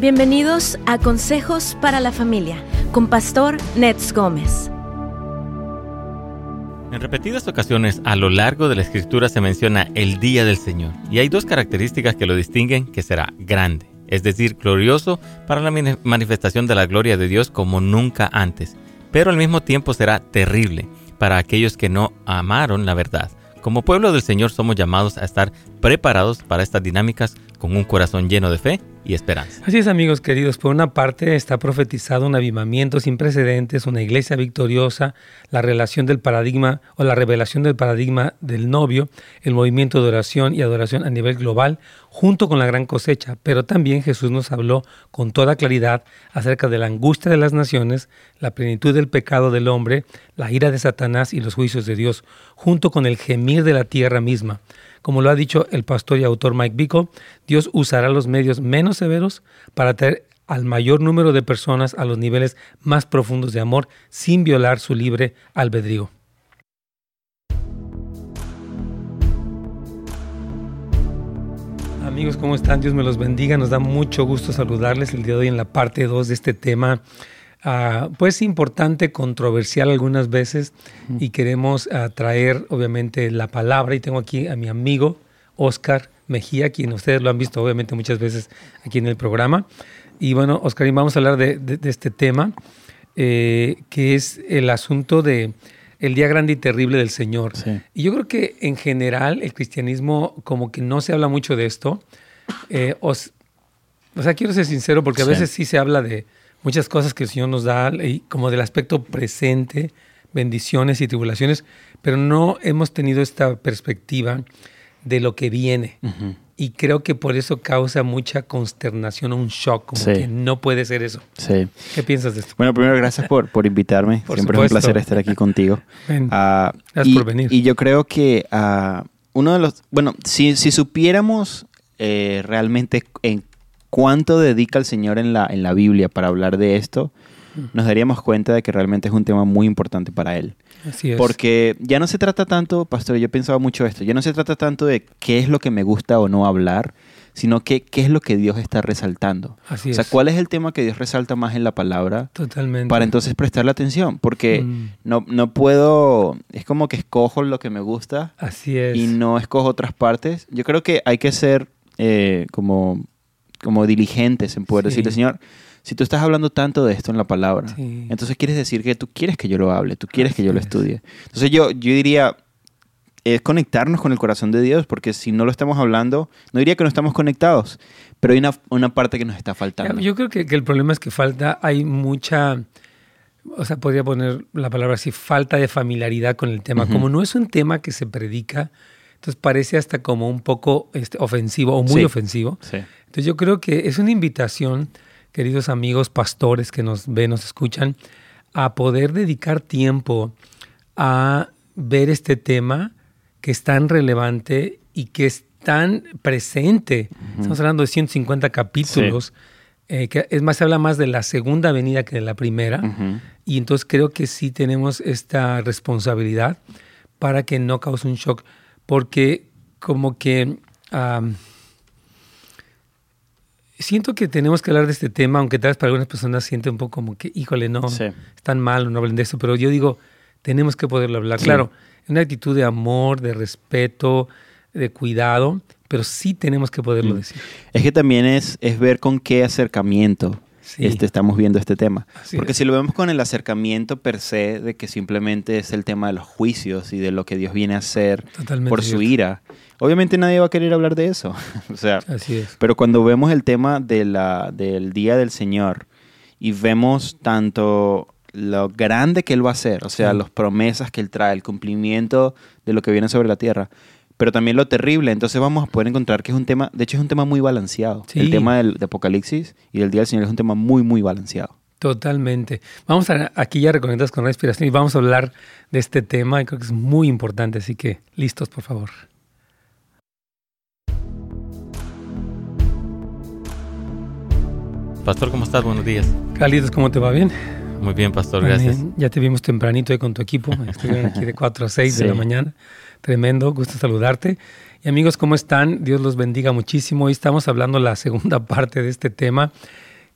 Bienvenidos a Consejos para la Familia con Pastor Nets Gómez. En repetidas ocasiones a lo largo de la escritura se menciona el día del Señor y hay dos características que lo distinguen que será grande, es decir, glorioso para la manifestación de la gloria de Dios como nunca antes, pero al mismo tiempo será terrible para aquellos que no amaron la verdad. Como pueblo del Señor somos llamados a estar preparados para estas dinámicas con un corazón lleno de fe y esperanza. Así es amigos queridos, por una parte está profetizado un avivamiento sin precedentes, una iglesia victoriosa, la relación del paradigma o la revelación del paradigma del novio, el movimiento de oración y adoración a nivel global, junto con la gran cosecha, pero también Jesús nos habló con toda claridad acerca de la angustia de las naciones, la plenitud del pecado del hombre, la ira de Satanás y los juicios de Dios, junto con el gemir de la tierra misma. Como lo ha dicho el pastor y autor Mike Bickle, Dios usará los medios menos severos para traer al mayor número de personas a los niveles más profundos de amor sin violar su libre albedrío. Amigos, ¿cómo están? Dios me los bendiga. Nos da mucho gusto saludarles el día de hoy en la parte 2 de este tema Ah, pues importante, controversial algunas veces y queremos ah, traer obviamente la palabra y tengo aquí a mi amigo Oscar Mejía, quien ustedes lo han visto obviamente muchas veces aquí en el programa. Y bueno, Oscar, vamos a hablar de, este tema, eh, que es el asunto de el día grande y terrible del Señor. Y yo creo que en general el cristianismo como que no se habla mucho de esto. Eh, o sea, quiero ser sincero porque a veces sí se habla de, muchas cosas que el Señor nos da, y como del aspecto presente, bendiciones y tribulaciones, pero no hemos tenido esta perspectiva de lo que viene. Y creo que por eso causa mucha consternación un shock, como que no puede ser eso. Sí. ¿Qué piensas de esto? Bueno, primero gracias por, por invitarme. Siempre es un placer estar aquí contigo. Ah, gracias por venir. Y yo creo que uh, uno de los, bueno, si, si supiéramos eh, realmente en cuánto dedica el Señor en la, en la Biblia para hablar de esto, nos daríamos cuenta de que realmente es un tema muy importante para Él. Así es. Porque ya no se trata tanto, pastor, yo pensaba mucho esto, ya no se trata tanto de qué es lo que me gusta o no hablar, sino que qué es lo que Dios está resaltando. Así o sea, cuál es el tema que Dios resalta más en la palabra. Totalmente. Para entonces prestarle atención, porque mm. no, no puedo, es como que escojo lo que me gusta. Así es. Y no escojo otras partes. Yo creo que hay que ser eh, como como diligentes en poder decirle, Señor, si tú estás hablando tanto de esto en la palabra, entonces quieres decir que tú quieres que yo lo hable, tú quieres que yo lo estudie. Entonces yo, yo diría, es conectarnos con el corazón de Dios, porque si no lo estamos hablando, no diría que no estamos conectados, pero hay una, una parte que nos está faltando. Yo creo que, que, el problema es que falta, hay mucha, o sea, podría poner la palabra así, falta de familiaridad con el tema. Como no es un tema que se predica, entonces parece hasta como un poco este, ofensivo o muy ofensivo. Sí. Entonces yo creo que es una invitación, queridos amigos pastores que nos ven, nos escuchan, a poder dedicar tiempo a ver este tema que es tan relevante y que es tan presente. Estamos hablando de 150 capítulos. Eh, que es más, se habla más de la segunda venida que de la primera. Y entonces creo que sí tenemos esta responsabilidad para que no cause un shock. Porque como que siento que tenemos que hablar de este tema, aunque tal vez para algunas personas siente un poco como que, híjole, no, es tan mal, no hablen de eso, pero yo digo, tenemos que poderlo hablar. Claro, una actitud de amor, de respeto, de cuidado, pero sí tenemos que poderlo mm. decir. Es que también es, es ver con qué acercamiento este, estamos viendo este tema. Porque si lo vemos con el acercamiento per se de que simplemente es el tema de los juicios y de lo que Dios viene a hacer por su ira, obviamente nadie va a querer hablar de eso. o sea, Así es. Pero cuando vemos el tema de la, del Día del Señor y vemos tanto lo grande que Él va a hacer, o sea, las promesas que Él trae, el cumplimiento de lo que viene sobre la tierra, pero también lo terrible. Entonces vamos a poder encontrar que es un tema, de hecho es un tema muy balanceado. El tema del, de Apocalipsis y del Día del Señor es un tema muy, muy balanceado. Totalmente. Vamos a, aquí ya reconectados con la inspiración y vamos a hablar de este tema creo que es muy importante, así que listos, por favor. Pastor, ¿cómo estás? Buenos días. Carlitos, ¿cómo te va? ¿Bien? Muy bien, Pastor, gracias. Ya te vimos tempranito ahí con tu equipo. Estuvieron aquí de 4 a 6 de la mañana. Tremendo, gusto saludarte. Y amigos, ¿cómo están? Dios los bendiga muchísimo. Hoy estamos hablando la segunda parte de este tema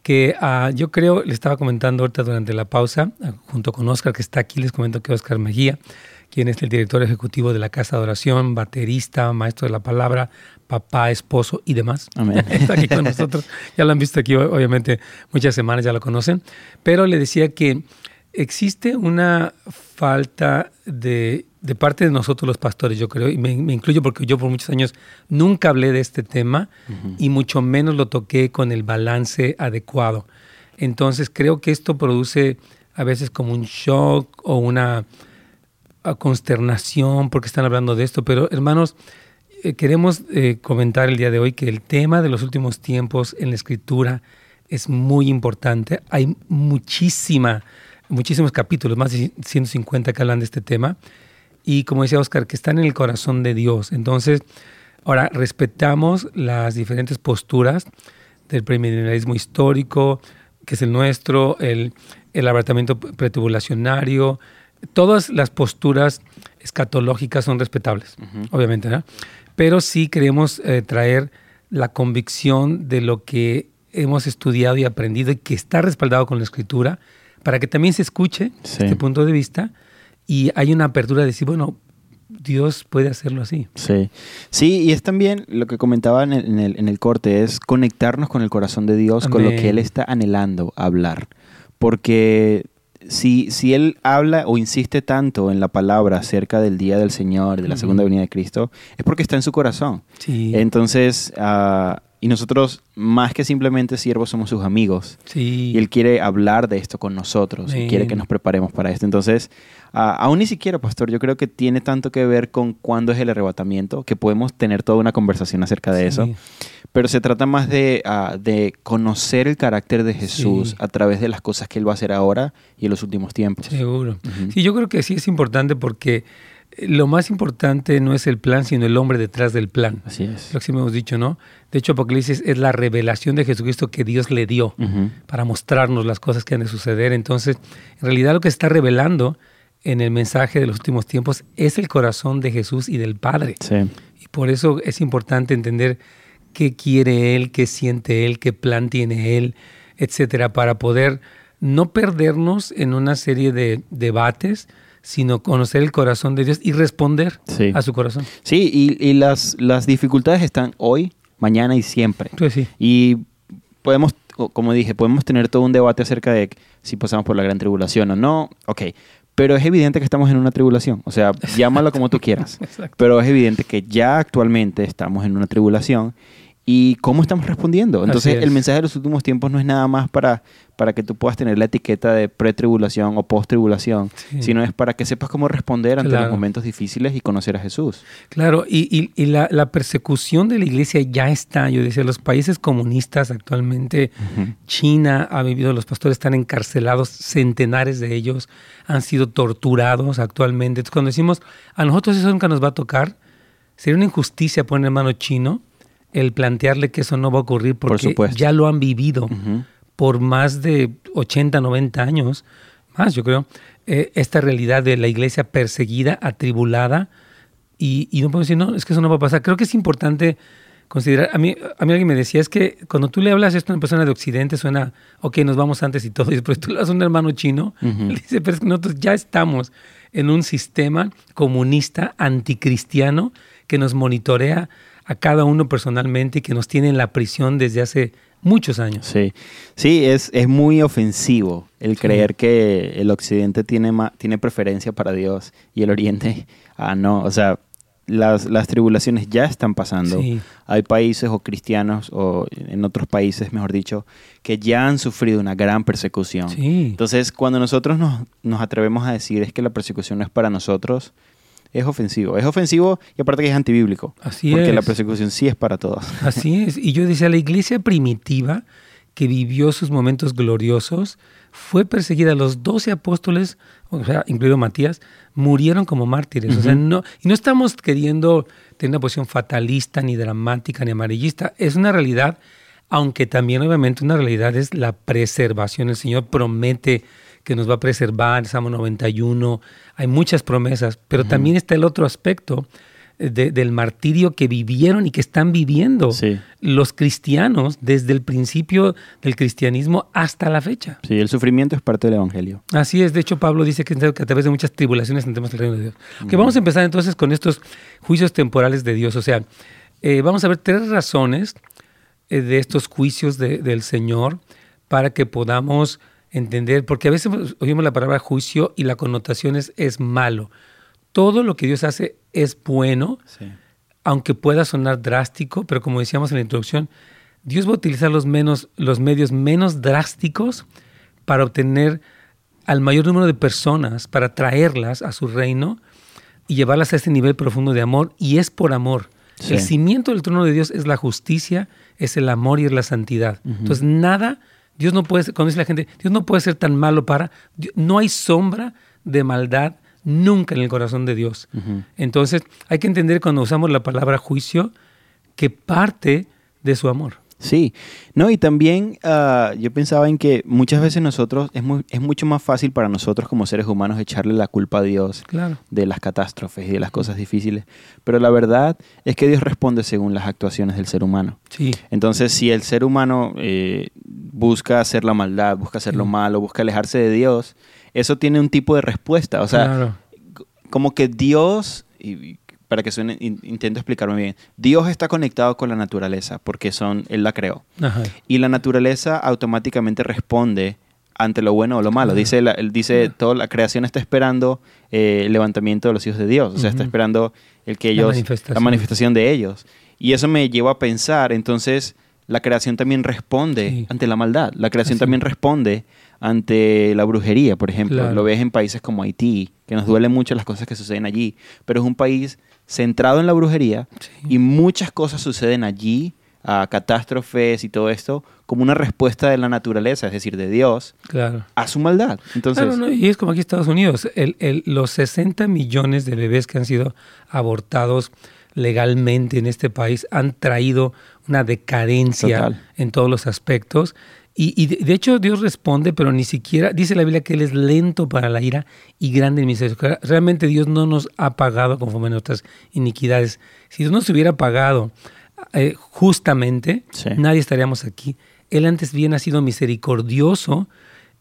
que ah, yo creo, le estaba comentando ahorita durante la pausa, junto con Oscar, que está aquí, les comento que Oscar Mejía, quien es el director ejecutivo de la Casa de Oración, baterista, maestro de la palabra, papá, esposo y demás. Amén. está aquí con nosotros. Ya lo han visto aquí, obviamente, muchas semanas ya lo conocen. Pero le decía que existe una falta de, de parte de nosotros los pastores, yo creo, y me, incluyo porque yo por muchos años nunca hablé de este tema y mucho menos lo toqué con el balance adecuado. Entonces creo que esto produce a veces como un shock o una consternación porque están hablando de esto, pero hermanos, eh, queremos eh, comentar el día de hoy que el tema de los últimos tiempos en la escritura es muy importante. Hay muchísima muchísimos capítulos, más de 150 que hablan de este tema. Y como decía Oscar, que están en el corazón de Dios. Entonces, ahora respetamos las diferentes posturas del premilenialismo histórico, que es el nuestro, el, el arrebatamiento pretubulacionario. Todas las posturas escatológicas son respetables, obviamente, ¿no? Pero sí queremos eh, traer la convicción de lo que hemos estudiado y aprendido y que está respaldado con la escritura para que también se escuche este punto de vista y hay una apertura de decir, bueno, Dios puede hacerlo así. Sí, sí, y es también lo que comentaba en el, en el, corte, es conectarnos con el corazón de Dios, con lo que Él está anhelando hablar. Porque si, si Él habla o insiste tanto en la palabra acerca del día del Señor, de la segunda venida de Cristo, es porque está en su corazón. Sí. Entonces, uh, y nosotros, más que simplemente siervos, somos sus amigos. Sí. Y Él quiere hablar de esto con nosotros. Y quiere que nos preparemos para esto. Entonces, aún ni siquiera, pastor, yo creo que tiene tanto que ver con cuándo es el arrebatamiento, que podemos tener toda una conversación acerca de eso. Pero se trata más de, de conocer el carácter de Jesús a través de las cosas que Él va a hacer ahora y en los últimos tiempos. Seguro. Sí, yo creo que sí es importante porque lo más importante no es el plan, sino el hombre detrás del plan. Así es. Lo que sí hemos dicho, ¿no? De hecho, Apocalipsis es la revelación de Jesucristo que Dios le dio para mostrarnos las cosas que han de suceder. Entonces, en realidad lo que está revelando en el mensaje de los últimos tiempos es el corazón de Jesús y del Padre. Sí. Y por eso es importante entender qué quiere Él, qué siente Él, qué plan tiene Él, etcétera, para poder no perdernos en una serie de debates, sino conocer el corazón de Dios y responder a su corazón. Sí, y, las, las dificultades están hoy, mañana y siempre. Pues sí. Y podemos, como dije, podemos tener todo un debate acerca de si pasamos por la gran tribulación o no. Ok, pero es evidente que estamos en una tribulación. O sea, llámalo como tú quieras. pero es evidente que ya actualmente estamos en una tribulación y cómo estamos respondiendo. Entonces, el mensaje de los últimos tiempos no es nada más para, para que tú puedas tener la etiqueta de pretribulación o post-tribulación, sino es para que sepas cómo responder ante los momentos difíciles y conocer a Jesús. Claro, y, y, la, la, persecución de la iglesia ya está. Yo decía, los países comunistas actualmente, China ha vivido, los pastores están encarcelados, centenares de ellos han sido torturados actualmente. Entonces, cuando decimos, a nosotros eso nunca nos va a tocar, sería una injusticia poner mano chino el plantearle que eso no va a ocurrir porque ya lo han vivido por más de 80, 90 años, más yo creo, eh, esta realidad de la iglesia perseguida, atribulada, y, no puedo decir, no, es que eso no va a pasar. Creo que es importante considerar, a mí, a mí alguien me decía, es que cuando tú le hablas esto a una persona de Occidente suena, ok, nos vamos antes y todo, y después tú le das a un hermano chino, le dice, pero es que nosotros ya estamos en un sistema comunista, anticristiano, que nos monitorea a cada uno personalmente y que nos tiene en la prisión desde hace muchos años. Sí, sí es, es muy ofensivo el creer que el occidente tiene, tiene preferencia para Dios y el oriente, ah, no, o sea, las, las tribulaciones ya están pasando. Hay países o cristianos, o en otros países, mejor dicho, que ya han sufrido una gran persecución. Entonces, cuando nosotros nos, nos atrevemos a decir es que la persecución no es para nosotros, es ofensivo. Es ofensivo y aparte que es antibíblico. Así porque la persecución sí es para todos. Así es. Y yo decía, la iglesia primitiva que vivió sus momentos gloriosos fue perseguida. Los doce apóstoles, o sea, incluido Matías, murieron como mártires. O sea, no, y no estamos queriendo tener una posición fatalista, ni dramática, ni amarillista. Es una realidad, aunque también obviamente una realidad es la preservación. El Señor promete que nos va a preservar, Salmo 91, hay muchas promesas, pero también está el otro aspecto del martirio que vivieron y que están viviendo los cristianos desde el principio del cristianismo hasta la fecha. Sí, el sufrimiento es parte del Evangelio. Así es, de hecho Pablo dice que, a través de muchas tribulaciones entremos el reino de Dios. vamos a empezar entonces con estos juicios temporales de Dios. O sea, eh, vamos a ver tres razones eh, de estos juicios del Señor para que podamos entender, porque a veces oímos la palabra juicio y la connotación es, es malo todo lo que Dios hace es bueno, aunque pueda sonar drástico, pero como decíamos en la introducción, Dios va a utilizar los, menos, los medios menos drásticos para obtener al mayor número de personas, para traerlas a su reino y llevarlas a este nivel profundo de amor, y es por amor. El cimiento del trono de Dios es la justicia, es el amor y es la santidad. Entonces, nada, Dios no puede, cuando dice la gente, Dios no puede ser tan malo para, no hay sombra de maldad nunca en el corazón de Dios. Entonces, hay que entender cuando usamos la palabra juicio que parte de su amor. Sí, no, y también ah, yo pensaba en que muchas veces nosotros, es, es mucho más fácil para nosotros como seres humanos echarle la culpa a Dios de las catástrofes y de las cosas difíciles, pero la verdad es que Dios responde según las actuaciones del ser humano. Sí. Entonces, si el ser humano eh, busca hacer la maldad, busca hacer lo malo, busca alejarse de Dios, eso tiene un tipo de respuesta. O sea, como que Dios, y para que suene, intento explicarme bien, Dios está conectado con la naturaleza porque son, Él la creó. Y la naturaleza automáticamente responde ante lo bueno o lo malo. Dice, él dice, toda la creación está esperando eh, el levantamiento de los hijos de Dios. O sea, está esperando el que ellos, la manifestación. de ellos. Y eso me lleva a pensar, entonces, la creación también responde ante la maldad. La creación también responde ante la brujería, por ejemplo. Lo ves en países como Haití, que nos duelen mucho las cosas que suceden allí, pero es un país centrado en la brujería y muchas cosas suceden allí, a catástrofes y todo esto, como una respuesta de la naturaleza, es decir, de Dios, a su maldad. Entonces, y es como aquí en Estados Unidos, los 60 millones de bebés que han sido abortados legalmente en este país han traído una decadencia en todos los aspectos y, de, hecho Dios responde, pero ni siquiera, dice la Biblia que Él es lento para la ira y grande en misericordia. Realmente Dios no nos ha pagado conforme a nuestras iniquidades. Si Dios nos hubiera pagado eh, justamente, nadie estaríamos aquí. Él antes bien ha sido misericordioso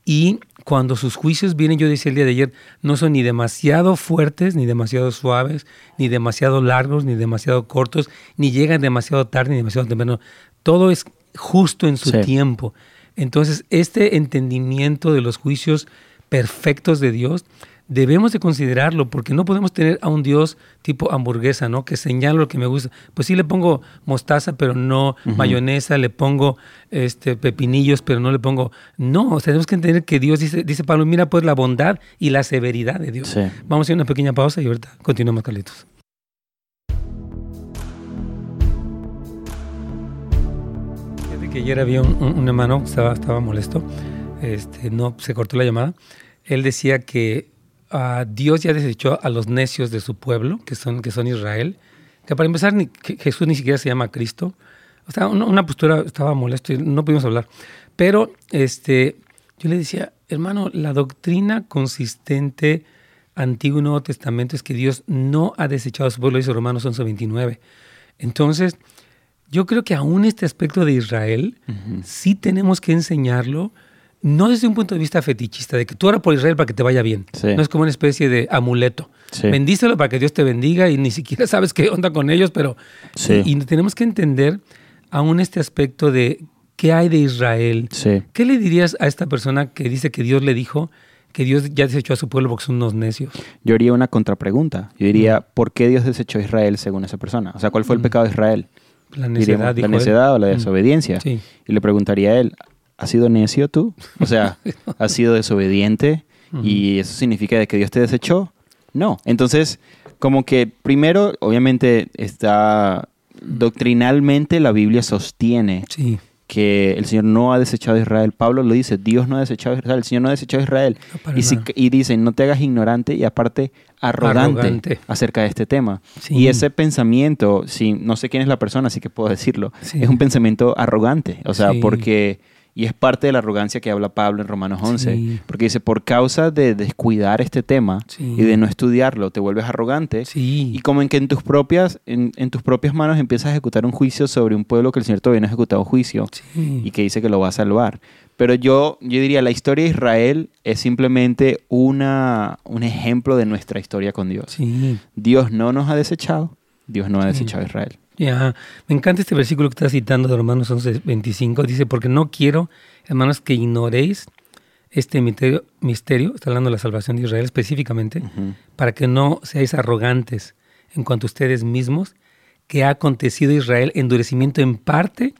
y cuando sus juicios vienen, yo decía el día de ayer, no son ni demasiado fuertes, ni demasiado suaves, ni demasiado largos, ni demasiado cortos, ni llegan demasiado tarde, ni demasiado temprano. Todo es justo en su tiempo. Entonces, este entendimiento de los juicios perfectos de Dios, debemos de considerarlo, porque no podemos tener a un Dios tipo hamburguesa, ¿no? Que señala lo que me gusta. Pues sí le pongo mostaza, pero no mayonesa, le pongo este, pepinillos, pero no le pongo... No, o sea, tenemos que entender que Dios, dice, dice Pablo, mira pues la bondad y la severidad de Dios. Vamos a hacer una pequeña pausa y ahorita continuamos, Carlitos. Que ayer había un, hermano que estaba, estaba molesto, este, no se cortó la llamada. Él decía que uh, Dios ya desechó a los necios de su pueblo, que son, que son Israel, que para empezar ni, Jesús ni siquiera se llama Cristo. O sea, una, postura estaba molesto y no pudimos hablar. Pero este, yo le decía, hermano, la doctrina consistente Antiguo y Nuevo Testamento es que Dios no ha desechado a su pueblo, dice Romanos 11:29. Entonces, yo creo que aún este aspecto de Israel sí tenemos que enseñarlo, no desde un punto de vista fetichista, de que tú ora por Israel para que te vaya bien. No es como una especie de amuleto. Bendícelo para que Dios te bendiga y ni siquiera sabes qué onda con ellos, pero... Y tenemos que entender aún este aspecto de qué hay de Israel. ¿Qué le dirías a esta persona que dice que Dios le dijo que Dios ya desechó a su pueblo porque son unos necios? Yo haría una contrapregunta. Yo diría, ¿por qué Dios desechó a Israel según esa persona? O sea, ¿cuál fue el pecado de Israel? La necedad, la necedad o la desobediencia. Y le preguntaría a él, ¿has sido necio tú? O sea, ¿has sido desobediente? ¿Y eso significa de que Dios te desechó? No. Entonces, como que primero, obviamente, está doctrinalmente la Biblia sostiene sí que el Señor no ha desechado a Israel. Pablo lo dice, Dios no ha desechado a Israel, el Señor no ha desechado a Israel. y, si, y, dice, no te hagas ignorante y aparte arrogante, acerca de este tema. Y ese pensamiento, si, no sé quién es la persona, así que puedo decirlo, es un pensamiento arrogante. O sea, porque Y es parte de la arrogancia que habla Pablo en Romanos 11. Porque dice, por causa de descuidar este tema y de no estudiarlo, te vuelves arrogante. Y como en que en tus, propias, en, tus propias manos empiezas a ejecutar un juicio sobre un pueblo que el Señor todavía no ha ejecutado juicio y que dice que lo va a salvar. Pero yo, yo diría, la historia de Israel es simplemente una, un ejemplo de nuestra historia con Dios. Dios no nos ha desechado, Dios no ha desechado a Israel. Ya, me encanta este versículo que estás citando de Romanos 11, 25. Dice, porque no quiero, hermanos, que ignoréis este misterio, misterio está hablando de la salvación de Israel específicamente, para que no seáis arrogantes en cuanto a ustedes mismos, que ha acontecido a Israel endurecimiento en parte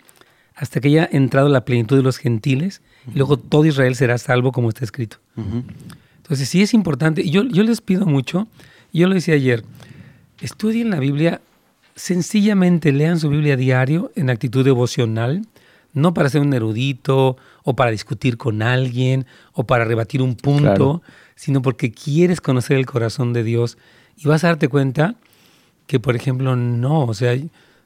hasta que haya entrado la plenitud de los gentiles, y luego todo Israel será salvo como está escrito. Entonces sí es importante, yo, yo les pido mucho, yo lo decía ayer, estudien la Biblia sencillamente lean su Biblia diario en actitud devocional, no para ser un erudito o para discutir con alguien o para rebatir un punto, sino porque quieres conocer el corazón de Dios y vas a darte cuenta que, por ejemplo, no, o sea,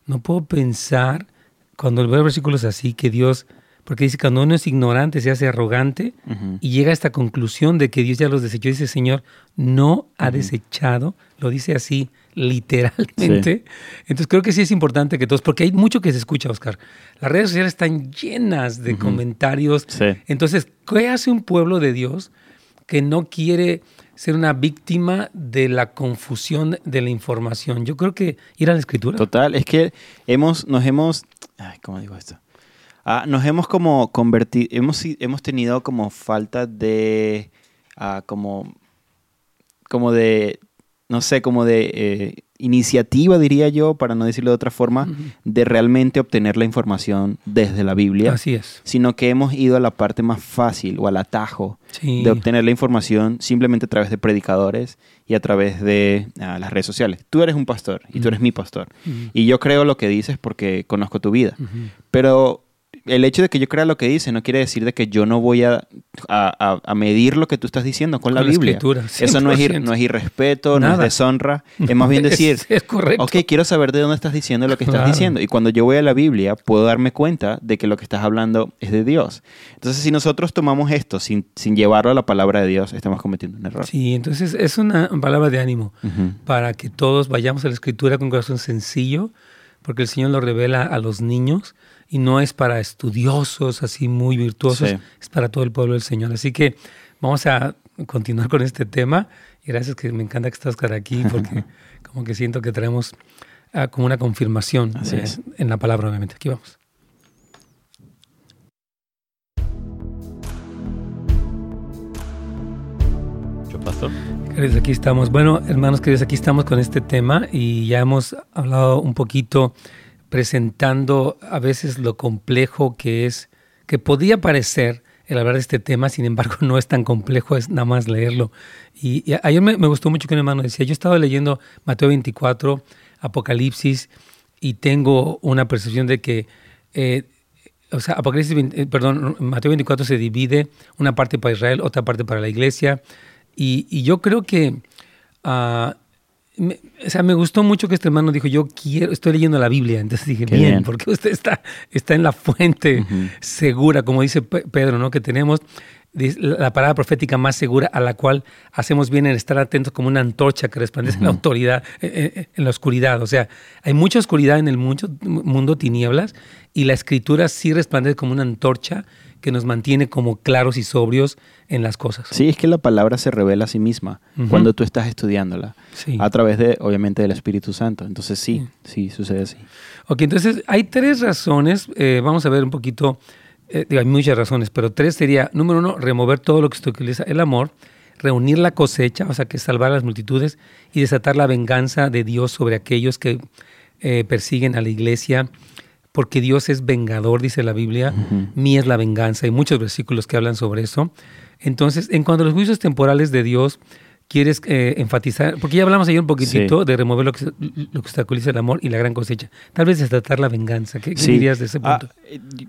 no puedo pensar cuando veo versículos así que Dios, porque dice cuando uno es ignorante se hace arrogante y llega a esta conclusión de que Dios ya los desechó, dice Señor, no ha desechado, lo dice así, literalmente. Entonces creo que sí es importante que todos, porque hay mucho que se escucha, Oscar. Las redes sociales están llenas de comentarios. Entonces, ¿qué hace un pueblo de Dios que no quiere ser una víctima de la confusión de la información? Yo creo que ir a la escritura. Total, es que hemos, nos hemos, ¿cómo digo esto? Ah, nos hemos como convertido, hemos, hemos tenido como falta de, ah, como, como de no sé, como de eh, iniciativa, diría yo, para no decirlo de otra forma, de realmente obtener la información desde la Biblia. Así es. Sino que hemos ido a la parte más fácil o al atajo de obtener la información simplemente a través de predicadores y a través de ah, las redes sociales. Tú eres un pastor y tú eres mi pastor. Y yo creo lo que dices porque conozco tu vida. Pero el hecho de que yo crea lo que dice no quiere decir de que yo no voy a, a, medir lo que tú estás diciendo con, la, Biblia. Eso no es, no es irrespeto, no es deshonra. Es más bien decir, es, correcto. ok, quiero saber de dónde estás diciendo lo que estás diciendo. Y cuando yo voy a la Biblia, puedo darme cuenta de que lo que estás hablando es de Dios. Entonces, si nosotros tomamos esto sin, sin llevarlo a la palabra de Dios, estamos cometiendo un error. Sí, entonces es una palabra de ánimo para que todos vayamos a la Escritura con corazón sencillo, porque el Señor lo revela a los niños y no es para estudiosos así muy virtuosos, es para todo el pueblo del Señor. Así que vamos a continuar con este tema y gracias que me encanta que estás aquí porque como que siento que traemos ah, como una confirmación eh, en la palabra obviamente. Aquí vamos. pastor? Queridos, aquí estamos. Bueno, hermanos queridos, aquí estamos con este tema y ya hemos hablado un poquito presentando a veces lo complejo que es, que podía parecer el hablar de este tema, sin embargo no es tan complejo, es nada más leerlo. Y, ayer me, gustó mucho que un hermano decía, yo estaba leyendo Mateo 24, Apocalipsis, y tengo una percepción de que, eh, o sea, Apocalipsis, eh, perdón, Mateo 24 se divide, una parte para Israel, otra parte para la iglesia, y, yo creo que... Uh, me, o sea, me gustó mucho que este hermano dijo, yo quiero, estoy leyendo la Biblia. Entonces dije, bien, porque usted está, está en la fuente segura, como dice Pedro, ¿no? Que tenemos la palabra profética más segura a la cual hacemos bien en estar atentos como una antorcha que resplandece en la autoridad, eh, eh, eh, en, la oscuridad. O sea, hay mucha oscuridad en el mundo, mundo tinieblas y la escritura sí resplandece como una antorcha que nos mantiene como claros y sobrios en las cosas. Sí, es que la palabra se revela a sí misma cuando tú estás estudiándola, a través de, obviamente, del Espíritu Santo. Entonces sí, sí, sucede así. Ok, entonces hay tres razones, eh, vamos a ver un poquito, eh, hay muchas razones, pero tres sería, número uno, remover todo lo que utiliza el amor, reunir la cosecha, o sea, que salvar a las multitudes y desatar la venganza de Dios sobre aquellos que eh, persiguen a la iglesia porque Dios es vengador, dice la Biblia, mí es la venganza. Hay muchos versículos que hablan sobre eso. Entonces, en cuanto a los juicios temporales de Dios, quieres eh, enfatizar, porque ya hablamos ayer un poquitito de remover lo que, lo que obstaculiza el amor y la gran cosecha. Tal vez tratar la venganza. ¿Qué, dirías de ese ah, punto?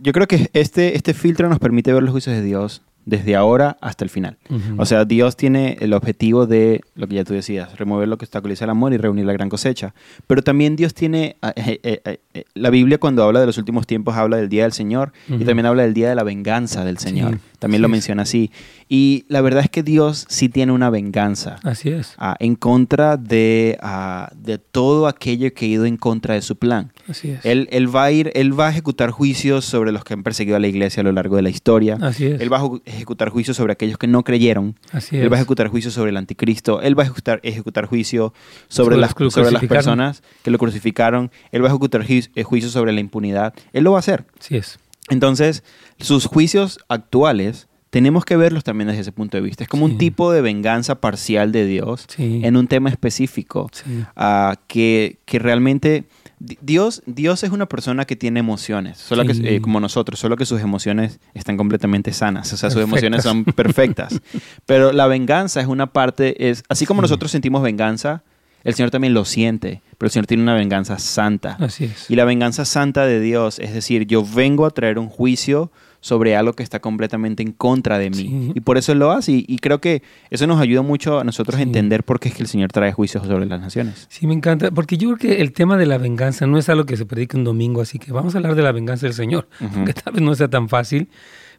yo creo que este, este filtro nos permite ver los juicios de Dios desde ahora hasta el final. O sea, Dios tiene el objetivo de, lo que ya tú decías, remover lo que obstaculiza el amor y reunir la gran cosecha. Pero también Dios tiene, eh, eh, eh, la Biblia cuando habla de los últimos tiempos habla del día del Señor y también habla del día de la venganza del Señor. También lo menciona así. Y la verdad es que Dios sí tiene una venganza. Así es. Ah, en contra de, ah, de todo aquello que ha ido en contra de su plan. Así es. Él, él, va a ir, él va a ejecutar juicios sobre los que han perseguido a la iglesia a lo largo de la historia. Así es. Él va a ejecutar juicios sobre aquellos que no creyeron. Así él va a ejecutar juicios sobre el anticristo. Él va a ejecutar, ejecutar juicio sobre, las, sobre las personas que lo crucificaron. Él va a ejecutar eh, juicios sobre la impunidad. Él lo va a hacer. Así es. Entonces, sus juicios actuales tenemos que verlos también desde ese punto de vista. Es como un tipo de venganza parcial de Dios en un tema específico uh, que, que, realmente... Dios, Dios es una persona que tiene emociones, solo que, eh, como nosotros, solo que sus emociones están completamente sanas, o sea, sus emociones son perfectas. Pero la venganza es una parte, es así como nosotros sentimos venganza, el Señor también lo siente, pero el Señor tiene una venganza santa. Así es. Y la venganza santa de Dios, es decir, yo vengo a traer un juicio sobre algo que está completamente en contra de mí. Y por eso Él lo hace. Y, creo que eso nos ayuda mucho a nosotros a entender por qué es que el Señor trae juicios sobre las naciones. Sí, me encanta. Porque yo creo que el tema de la venganza no es algo que se predica un domingo, así que vamos a hablar de la venganza del Señor, que tal vez no sea tan fácil.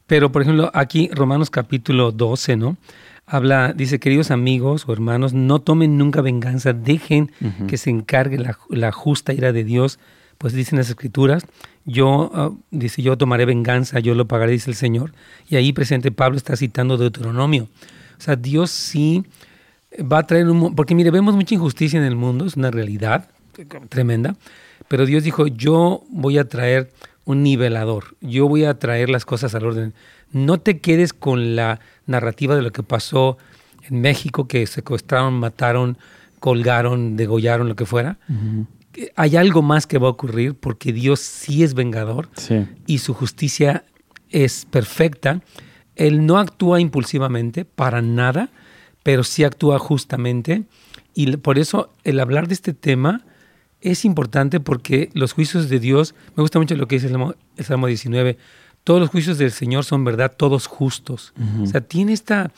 Pero, por ejemplo, aquí Romanos capítulo 12, ¿no? Habla, dice, queridos amigos o hermanos, no tomen nunca venganza, dejen que se encargue la, la justa ira de Dios pues dicen las escrituras, yo, ah, dice, yo tomaré venganza, yo lo pagaré, dice el Señor. Y ahí presente Pablo está citando Deuteronomio. O sea, Dios sí va a traer un... Porque mire, vemos mucha injusticia en el mundo, es una realidad tremenda, pero Dios dijo, yo voy a traer un nivelador, yo voy a traer las cosas al orden. No te quedes con la narrativa de lo que pasó en México, que secuestraron, mataron, colgaron, degollaron, lo que fuera hay algo más que va a ocurrir porque Dios sí es vengador y su justicia es perfecta. Él no actúa impulsivamente para nada, pero sí actúa justamente. Y por eso el hablar de este tema es importante porque los juicios de Dios, me gusta mucho lo que dice el Salmo, 19, todos los juicios del Señor son verdad, todos justos. O sea, tiene esta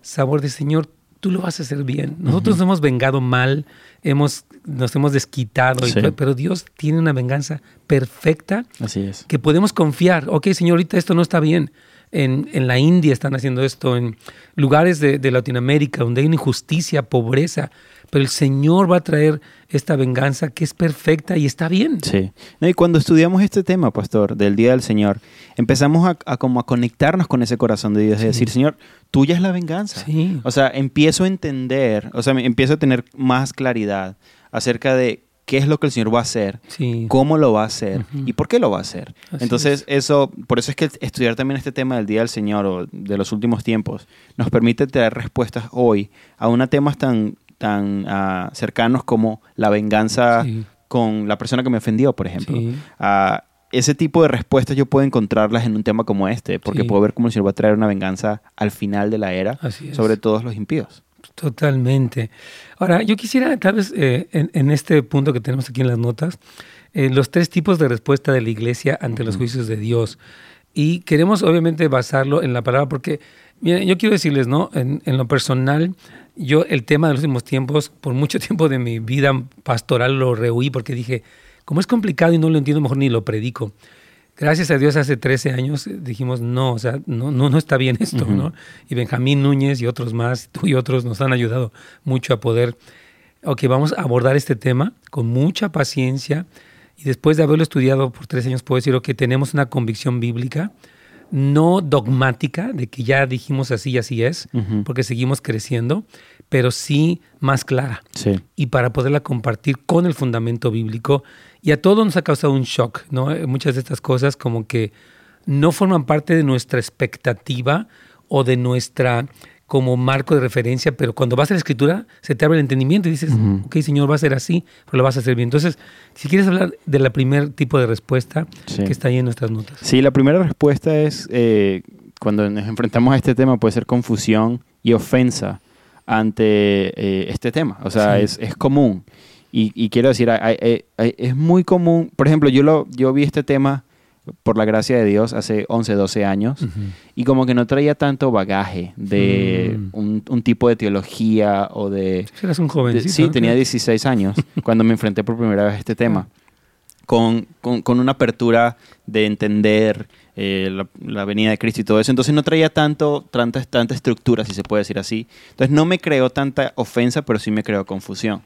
sabor de Señor, tú lo vas a hacer bien. Nosotros hemos vengado mal, hemos, nos hemos desquitado, pero Dios tiene una venganza perfecta Así es. que podemos confiar. Ok, señorita, esto no está bien. En, en, la India están haciendo esto, en lugares de, de, Latinoamérica donde hay una injusticia, pobreza, pero el Señor va a traer esta venganza que es perfecta y está bien. Sí. y cuando estudiamos este tema, pastor, del Día del Señor, empezamos a, como a conectarnos con ese corazón de Dios, y decir, Señor, tuya es la venganza. Sí. O sea, empiezo a entender, o sea, empiezo a tener más claridad acerca de qué es lo que el Señor va a hacer, cómo lo va a hacer y por qué lo va a hacer. Entonces, eso, por eso es que estudiar también este tema del Día del Señor o de los últimos tiempos nos permite tener respuestas hoy a una temas tan, tan uh, cercanos como la venganza con la persona que me ofendió, por ejemplo. Uh, ese tipo de respuestas yo puedo encontrarlas en un tema como este, porque puedo ver cómo el Señor va a traer una venganza al final de la era sobre todos los impíos. Totalmente. Ahora, yo quisiera, tal vez, eh, en, este punto que tenemos aquí en las notas, eh, los tres tipos de respuesta de la iglesia ante los juicios de Dios. Y queremos, obviamente, basarlo en la palabra, porque, miren, yo quiero decirles, ¿no? En, en, lo personal, yo el tema de los últimos tiempos, por mucho tiempo de mi vida pastoral lo rehuí, porque dije, como es complicado y no lo entiendo, mejor ni lo predico. Gracias a Dios hace 13 años dijimos, no, o sea, no, no, no está bien esto, ¿no? Y Benjamín Núñez y otros más, tú y otros nos han ayudado mucho a poder, ok, vamos a abordar este tema con mucha paciencia. Y después de haberlo estudiado por tres años puedo decir, que tenemos una convicción bíblica, no dogmática, de que ya dijimos así y así es, porque seguimos creciendo, pero sí más clara. Sí. Y para poderla compartir con el fundamento bíblico y a todos nos ha causado un shock, ¿no? Muchas de estas cosas como que no forman parte de nuestra expectativa o de nuestra como marco de referencia, pero cuando vas a la escritura se te abre el entendimiento y dices, ok, Señor, va a ser así, pero lo vas a hacer bien. Entonces, si quieres hablar de la primer tipo de respuesta que está ahí en nuestras notas. Sí, la primera respuesta es, eh, cuando nos enfrentamos a este tema, puede ser confusión y ofensa ante eh, este tema. O sea, es, es común. Y, quiero decir, es muy común, por ejemplo, yo, lo, yo vi este tema por la gracia de Dios, hace 11, 12 años, y como que no traía tanto bagaje de mm. un, tipo de teología o de... Eras un joven. Sí, tenía 16 años cuando me enfrenté por primera vez a este tema. Ah. Con, con, una apertura de entender eh, la, venida de Cristo y todo eso. Entonces no traía tanto, tanta, tanta estructura, si se puede decir así. Entonces no me creó tanta ofensa, pero sí me creó confusión.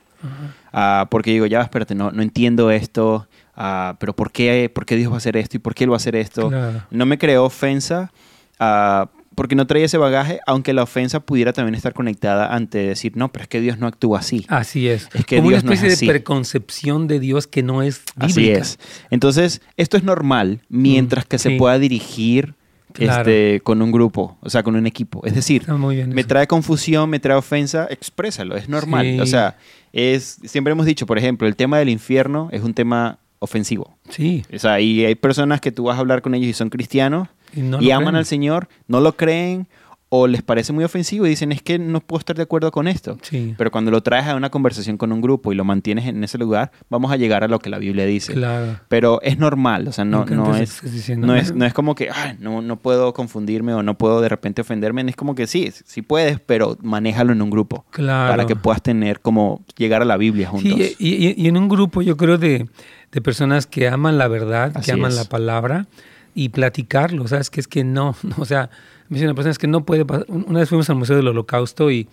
Ah, porque digo, ya, espérate, no, no entiendo esto, ah, pero ¿por qué, ¿por qué Dios va a hacer esto y por qué Él va a hacer esto? No me creó ofensa ah, porque no traía ese bagaje, aunque la ofensa pudiera también estar conectada ante decir, no, pero es que Dios no actúa así. Así es. es que Como una especie de preconcepción de Dios que no es bíblica. Así es. Entonces, esto es normal mientras que se pueda dirigir este, con un grupo, o sea, con un equipo. Es decir, me trae confusión, me trae ofensa, exprésalo, es normal. O sea, es, siempre hemos dicho, por ejemplo, el tema del infierno es un tema ofensivo. Sí. O sea, y hay personas que tú vas a hablar con ellos y son cristianos y, aman al Señor, no lo creen o les parece muy ofensivo y dicen es que no puedo estar de acuerdo con esto. Pero cuando lo traes a una conversación con un grupo y lo mantienes en ese lugar, vamos a llegar a lo que la Biblia dice. Claro. Pero es normal, o sea, no, no, es, no, es, no es como que no, no puedo confundirme o no puedo de repente ofenderme. Es como que sí, sí puedes, pero manéjalo en un grupo. Claro. Para que puedas tener como llegar a la Biblia juntos. Sí, y, y, en un grupo yo creo de, de personas que aman la verdad, que aman la palabra y platicarlo, ¿sabes? Que es que no, no o sea me dice una persona, es que no puede pasar. Una vez fuimos al Museo del Holocausto y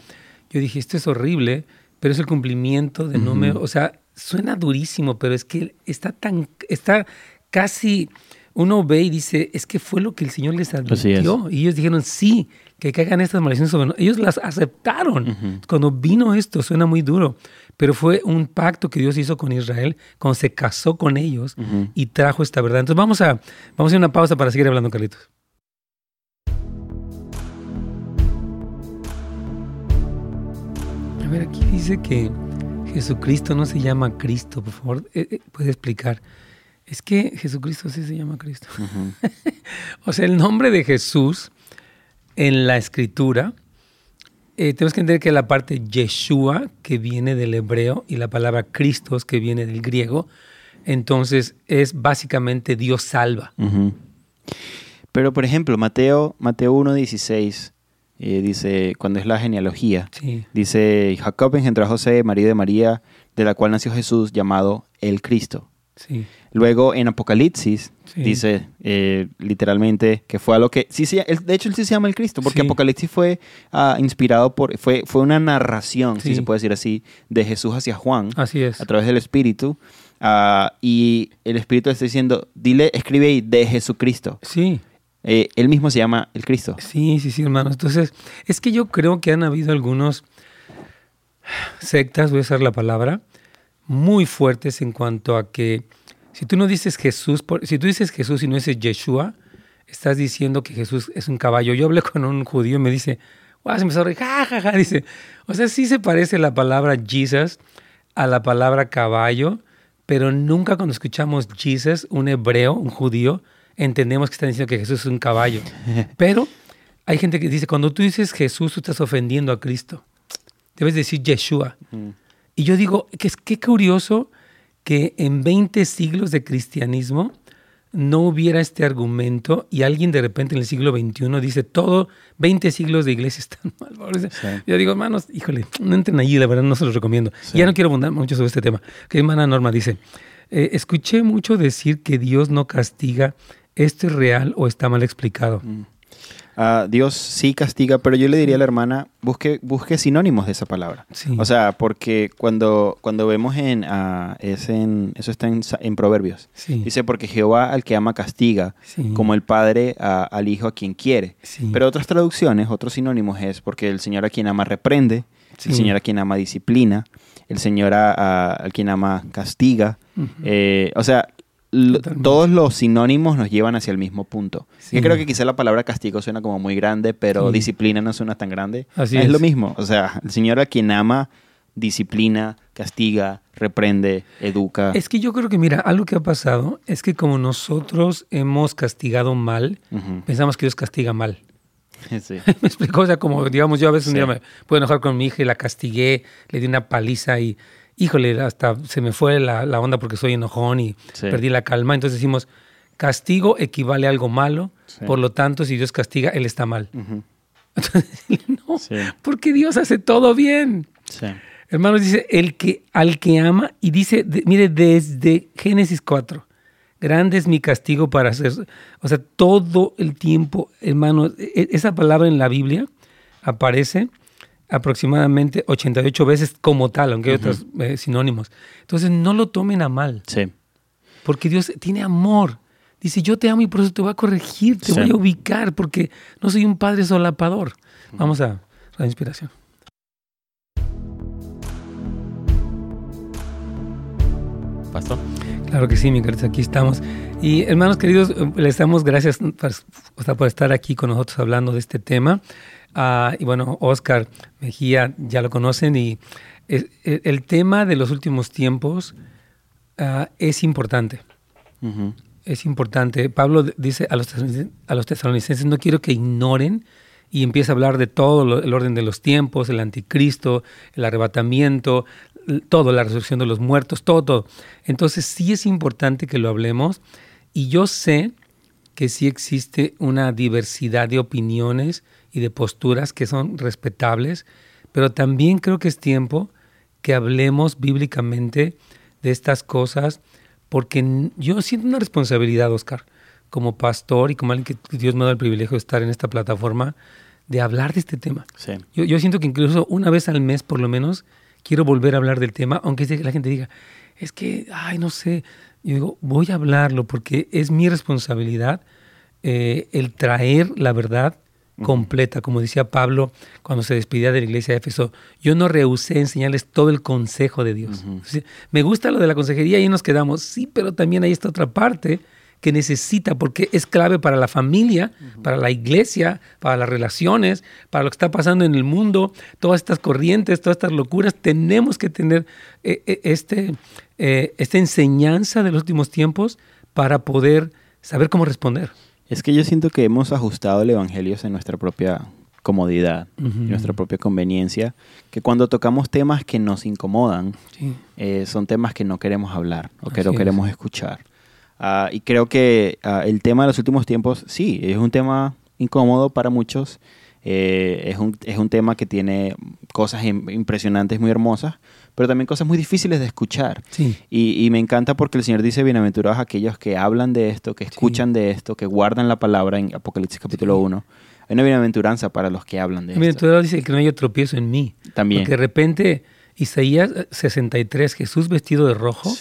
yo dije, esto es horrible, pero es el cumplimiento de número. O sea, suena durísimo, pero es que está tan, está casi, uno ve y dice, es que fue lo que el Señor les advirtió. Y ellos dijeron, sí, que caigan estas maldiciones sobre nosotros. Ellos las aceptaron. Cuando vino esto, suena muy duro, pero fue un pacto que Dios hizo con Israel cuando se casó con ellos y trajo esta verdad. Entonces vamos a, vamos a hacer una pausa para seguir hablando, Carlitos. A ver, aquí dice que Jesucristo no se llama Cristo, por favor, eh, eh, puede explicar. Es que Jesucristo sí se llama Cristo. o sea, el nombre de Jesús en la escritura, eh, tenemos que entender que la parte Yeshua, que viene del hebreo, y la palabra Cristos, que viene del griego, entonces es básicamente Dios salva. Pero, por ejemplo, Mateo, Mateo 1.16 eh, dice, cuando es la genealogía, dice, Jacob engendró a José, María de María, de la cual nació Jesús, llamado el Cristo. Luego en Apocalipsis dice eh, literalmente que fue a lo que, sí, sí, de hecho él sí se llama el Cristo, porque Apocalipsis fue ah, inspirado por, fue, fue una narración, si se puede decir así, de Jesús hacia Juan, así es. a través del Espíritu. Ah, y el Espíritu está diciendo, dile, escribe ahí, de Jesucristo. Sí. Eh, él mismo se llama el Cristo. Sí, sí, sí, hermanos. Entonces, es que yo creo que han habido algunos sectas, voy a usar la palabra, muy fuertes en cuanto a que si tú no dices Jesús, si tú dices Jesús y no dices Yeshua, estás diciendo que Jesús es un caballo. Yo hablé con un judío y me dice, wow, se empezó a reír, ja, ja, ja, dice, o sea, sí se parece la palabra Jesus a la palabra caballo, pero nunca cuando escuchamos Jesus, un hebreo, un judío, entendemos que están diciendo que Jesús es un caballo. Pero hay gente que dice, cuando tú dices Jesús, tú estás ofendiendo a Cristo. Debes decir Yeshua. Y yo digo, que es qué curioso que en 20 siglos de cristianismo no hubiera este argumento y alguien de repente en el siglo XXI dice todo, 20 siglos de iglesia están mal. Yo digo, hermanos, híjole, no entren allí, la verdad no se los recomiendo. Ya no quiero abundar mucho sobre este tema. Que hermana Norma dice, eh, escuché mucho decir que Dios no castiga ¿esto es real o está mal explicado? Mm. Dios sí castiga, pero yo le diría a la hermana, busque, busque sinónimos de esa palabra. O sea, porque cuando, cuando vemos en, uh, es en, eso está en, Proverbios. Dice, porque Jehová al que ama castiga, como el Padre al Hijo a quien quiere. Pero otras traducciones, otros sinónimos es porque el Señor a quien ama reprende, el Señor a quien ama disciplina, el Señor a, quien ama castiga. Eh, o sea, todos los sinónimos nos llevan hacia el mismo punto. Yo creo que quizá la palabra castigo suena como muy grande, pero disciplina no suena tan grande. es, lo mismo. O sea, el Señor a quien ama, disciplina, castiga, reprende, educa. Es que yo creo que, mira, algo que ha pasado es que como nosotros hemos castigado mal, pensamos que Dios castiga mal. Sí. me explico, o sea, como digamos, yo a veces un día me puedo enojar con mi hija y la castigué, le di una paliza y híjole, hasta se me fue la, onda porque soy enojón y perdí la calma. Entonces decimos, castigo equivale a algo malo, por lo tanto, si Dios castiga, Él está mal. no, porque Dios hace todo bien. Hermanos, dice, el que, al que ama, y dice, mire, desde Génesis 4, grande es mi castigo para hacer, o sea, todo el tiempo, hermanos, e, esa palabra en la Biblia aparece aproximadamente 88 veces como tal, aunque hay otros eh, sinónimos. Entonces, no lo tomen a mal. Sí. Porque Dios tiene amor. Dice, yo te amo y por eso te voy a corregir, te voy a ubicar, porque no soy un padre solapador. Vamos a la inspiración. ¿Pasó? Claro que sí, mi queridos, aquí estamos. Y hermanos queridos, les damos gracias por, por estar aquí con nosotros hablando de este tema. Ah, y bueno, Oscar Mejía ya lo conocen y el, tema de los últimos tiempos ah, es importante. Es importante. Pablo dice a los, a los tesalonicenses, no quiero que ignoren y empieza a hablar de todo el orden de los tiempos, el anticristo, el arrebatamiento, todo, la resurrección de los muertos, todo, todo. Entonces sí es importante que lo hablemos y yo sé que sí existe una diversidad de opiniones y de posturas que son respetables, pero también creo que es tiempo que hablemos bíblicamente de estas cosas, porque yo siento una responsabilidad, Oscar, como pastor y como alguien que Dios me ha dado el privilegio de estar en esta plataforma, de hablar de este tema. Yo, yo, siento que incluso una vez al mes, por lo menos, quiero volver a hablar del tema, aunque la gente diga, es que, ay, no sé, yo digo, voy a hablarlo porque es mi responsabilidad eh, el traer la verdad completa, como decía Pablo cuando se despedía de la iglesia de Éfeso. Yo no rehusé enseñarles todo el consejo de Dios. Me gusta lo de la consejería y ahí nos quedamos. Sí, pero también hay esta otra parte que necesita, porque es clave para la familia, para la iglesia, para las relaciones, para lo que está pasando en el mundo, todas estas corrientes, todas estas locuras. Tenemos que tener eh, eh, este, eh, esta enseñanza de los últimos tiempos para poder saber cómo responder. Es que yo siento que hemos ajustado el Evangelio en nuestra propia comodidad, en nuestra propia conveniencia, que cuando tocamos temas que nos incomodan, eh, son temas que no queremos hablar o que no queremos escuchar. Ah, y creo que ah, el tema de los últimos tiempos, sí, es un tema incómodo para muchos, eh, es, un, es un tema que tiene cosas impresionantes, muy hermosas, pero también cosas muy difíciles de escuchar. Y, me encanta porque el Señor dice, bienaventurados aquellos que hablan de esto, que escuchan de esto, que guardan la palabra en Apocalipsis capítulo 1. Hay una bienaventuranza para los que hablan de esto. Bienaventurado dice que no haya tropiezo en mí. También. Porque de repente, Isaías 63, Jesús vestido de rojo.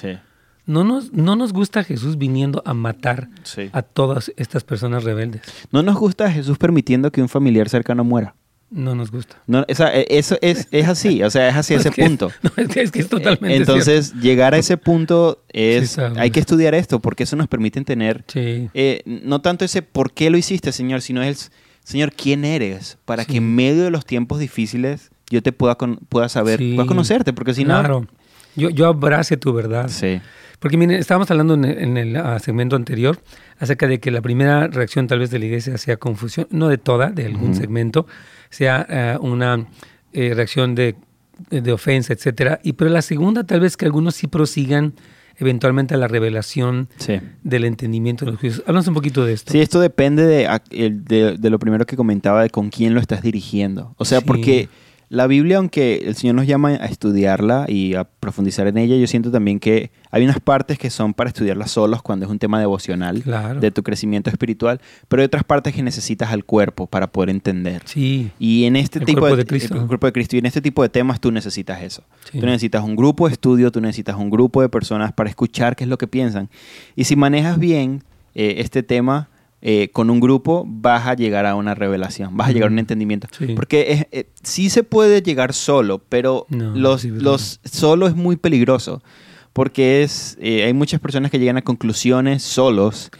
No nos, no nos gusta Jesús viniendo a matar a todas estas personas rebeldes. No nos gusta Jesús permitiendo que un familiar cercano muera. No nos gusta. No, esa, e, eso es, es así, o sea, es hacia ese punto. No, es, que, es totalmente Entonces, llegar a ese punto es, hay que estudiar esto, porque eso nos permite tener, eh, no tanto ese por qué lo hiciste, Señor, sino es, Señor, ¿quién eres? Para que en medio de los tiempos difíciles yo te pueda, pueda saber, pueda conocerte, porque si no... Claro, yo, yo abrace tu verdad. Sí. Porque miren, estábamos hablando en el, ah, segmento anterior acerca de que la primera reacción tal vez de la iglesia sea confusión, no de toda, de algún segmento, sea eh, una eh, reacción de, de, ofensa, etcétera. Y pero la segunda tal vez que algunos sí prosigan eventualmente a la revelación del entendimiento de los juicios. Háblanos un poquito de esto. Sí, esto depende de, de, lo primero que comentaba, de con quién lo estás dirigiendo. O sea, porque la Biblia, aunque el Señor nos llama a estudiarla y a profundizar en ella, yo siento también que hay unas partes que son para estudiarlas solos cuando es un tema devocional de tu crecimiento espiritual, pero hay otras partes que necesitas al cuerpo para poder entender. Sí. Y en este tipo de, Cristo. El cuerpo de Cristo y en este tipo de temas tú necesitas eso. Tú necesitas un grupo de estudio, tú necesitas un grupo de personas para escuchar qué es lo que piensan. Y si manejas bien eh, este tema, eh, con un grupo vas a llegar a una revelación, vas a llegar a un entendimiento. Porque eh, sí se puede llegar solo, pero los, los solo es muy peligroso. Porque es, eh, hay muchas personas que llegan a conclusiones solos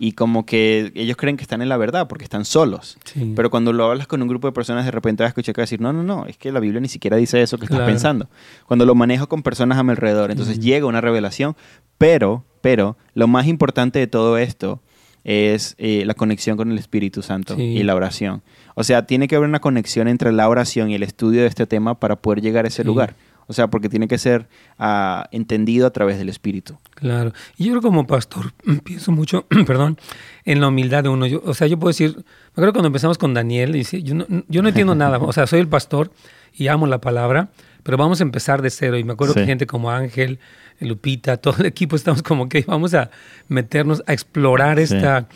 y como que ellos creen que están en la verdad porque están solos. Pero cuando lo hablas con un grupo de personas, de repente vas a escuchar que decir, no, no, no, es que la Biblia ni siquiera dice eso que estás pensando. Cuando lo manejo con personas a mi alrededor, entonces llega una revelación, pero, pero, lo más importante de todo esto es eh, la conexión con el Espíritu Santo y la oración. O sea, tiene que haber una conexión entre la oración y el estudio de este tema para poder llegar a ese lugar. O sea, porque tiene que ser uh, entendido a través del Espíritu. Claro. Y yo como pastor pienso mucho, perdón, en la humildad de uno. Yo, o sea, yo puedo decir, me acuerdo cuando empezamos con Daniel, dice, yo no, yo no entiendo nada. O sea, soy el pastor y amo la palabra, pero vamos a empezar de cero. Y me acuerdo que gente como Ángel, Lupita, todo el equipo estamos como que vamos a meternos a explorar esta,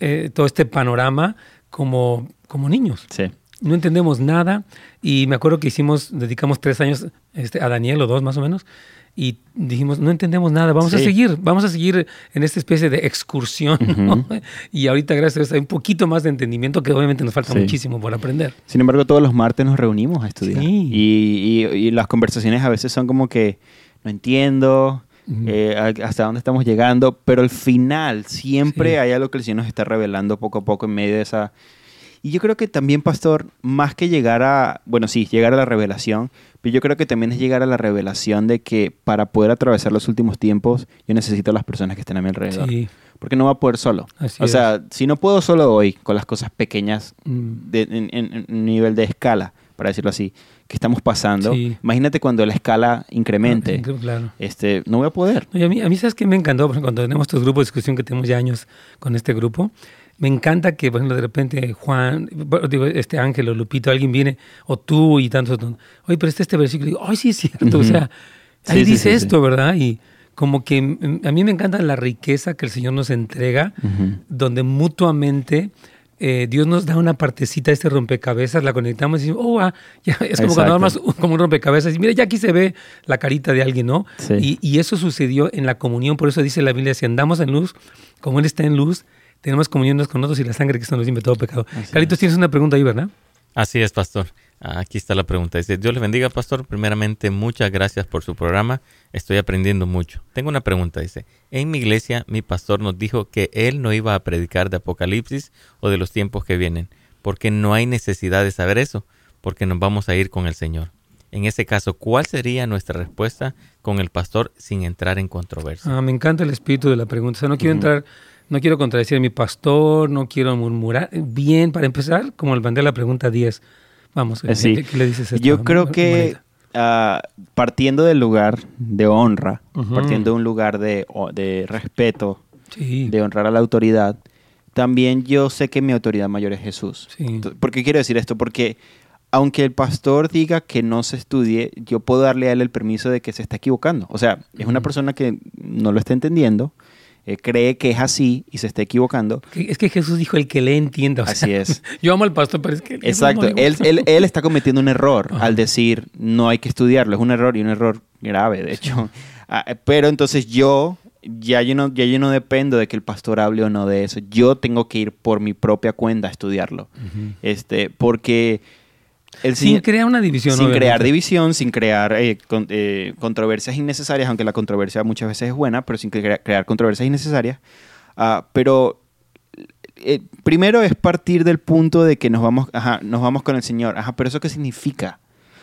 eh, todo este panorama como, como niños. Sí. No entendemos nada y me acuerdo que hicimos, dedicamos tres años este, a Daniel o dos más o menos y dijimos, no entendemos nada, vamos a seguir, vamos a seguir en esta especie de excursión. Y ahorita, gracias a Dios, hay un poquito más de entendimiento que obviamente nos falta muchísimo por aprender. Sin embargo, todos los martes nos reunimos a estudiar. Y, y, las conversaciones a veces son como que, no entiendo, eh, hasta dónde estamos llegando, pero al final siempre hay algo que el Señor nos está revelando poco a poco en medio de esa... Y yo creo que también, pastor, más que llegar a, bueno, sí, llegar a la revelación, pero yo creo que también es llegar a la revelación de que para poder atravesar los últimos tiempos, yo necesito a las personas que estén a mi alrededor. Porque no va a poder solo. o sea, si no puedo solo hoy con las cosas pequeñas mm. en, nivel de escala, para decirlo así, que estamos pasando. Imagínate cuando la escala incremente. Claro. Este, no voy a poder. a, mí, a mí, ¿sabes qué me encantó? Cuando tenemos estos grupos de discusión que tenemos ya años con este grupo, me encanta que, por ejemplo, de repente Juan, digo, este Ángel o Lupito, alguien viene, o tú y tantos, oye, pero este, este versículo, digo, ay, sí es cierto, o sea, ahí dice esto, ¿verdad? Y como que a mí me encanta la riqueza que el Señor nos entrega, donde mutuamente eh, Dios nos da una partecita de este rompecabezas, la conectamos y decimos, oh, ah, ya, es como cuando más como un rompecabezas. Y mira, ya aquí se ve la carita de alguien, ¿no? Y, y, eso sucedió en la comunión, por eso dice la Biblia, si andamos en luz, como Él está en luz, tenemos comunión con nosotros y la sangre que está nos limpia todo pecado. Carlitos, tienes una pregunta ahí, ¿verdad? Así es, pastor. Aquí está la pregunta. Dice, Dios le bendiga, pastor. Primeramente, muchas gracias por su programa. Estoy aprendiendo mucho. Tengo una pregunta. Dice, en mi iglesia mi pastor nos dijo que él no iba a predicar de Apocalipsis o de los tiempos que vienen, porque no hay necesidad de saber eso, porque nos vamos a ir con el Señor. En ese caso, ¿cuál sería nuestra respuesta con el pastor sin entrar en controversia? Ah, me encanta el espíritu de la pregunta. O sea, no quiero entrar no quiero contradecir a mi pastor, no quiero murmurar. Bien, para empezar, como le mandé la pregunta 10, vamos, eh, ¿qué, le dices? Yo creo que ah, partiendo del lugar de honra, partiendo de un lugar de, respeto, de honrar a la autoridad, también yo sé que mi autoridad mayor es Jesús. ¿Por qué quiero decir esto? Porque aunque el pastor diga que no se estudie, yo puedo darle a él el permiso de que se está equivocando. O sea, es una persona que no lo está entendiendo, eh, cree que es así y se está equivocando. Es que Jesús dijo el que le entienda. así es. Yo amo al pastor, pero es que... Exacto. él, él, está cometiendo un error al decir no hay que estudiarlo. Es un error y un error grave, de hecho. Ah, pero entonces yo ya yo, no, ya yo no dependo de que el pastor hable o no de eso. Yo tengo que ir por mi propia cuenta a estudiarlo. este, porque sin crear una división. Sin crear división, sin crear eh, eh, controversias innecesarias, aunque la controversia muchas veces es buena, pero sin crear controversias innecesarias. Ah, pero eh, primero es partir del punto de que nos vamos, nos vamos con el Señor. Ajá, pero ¿eso qué significa?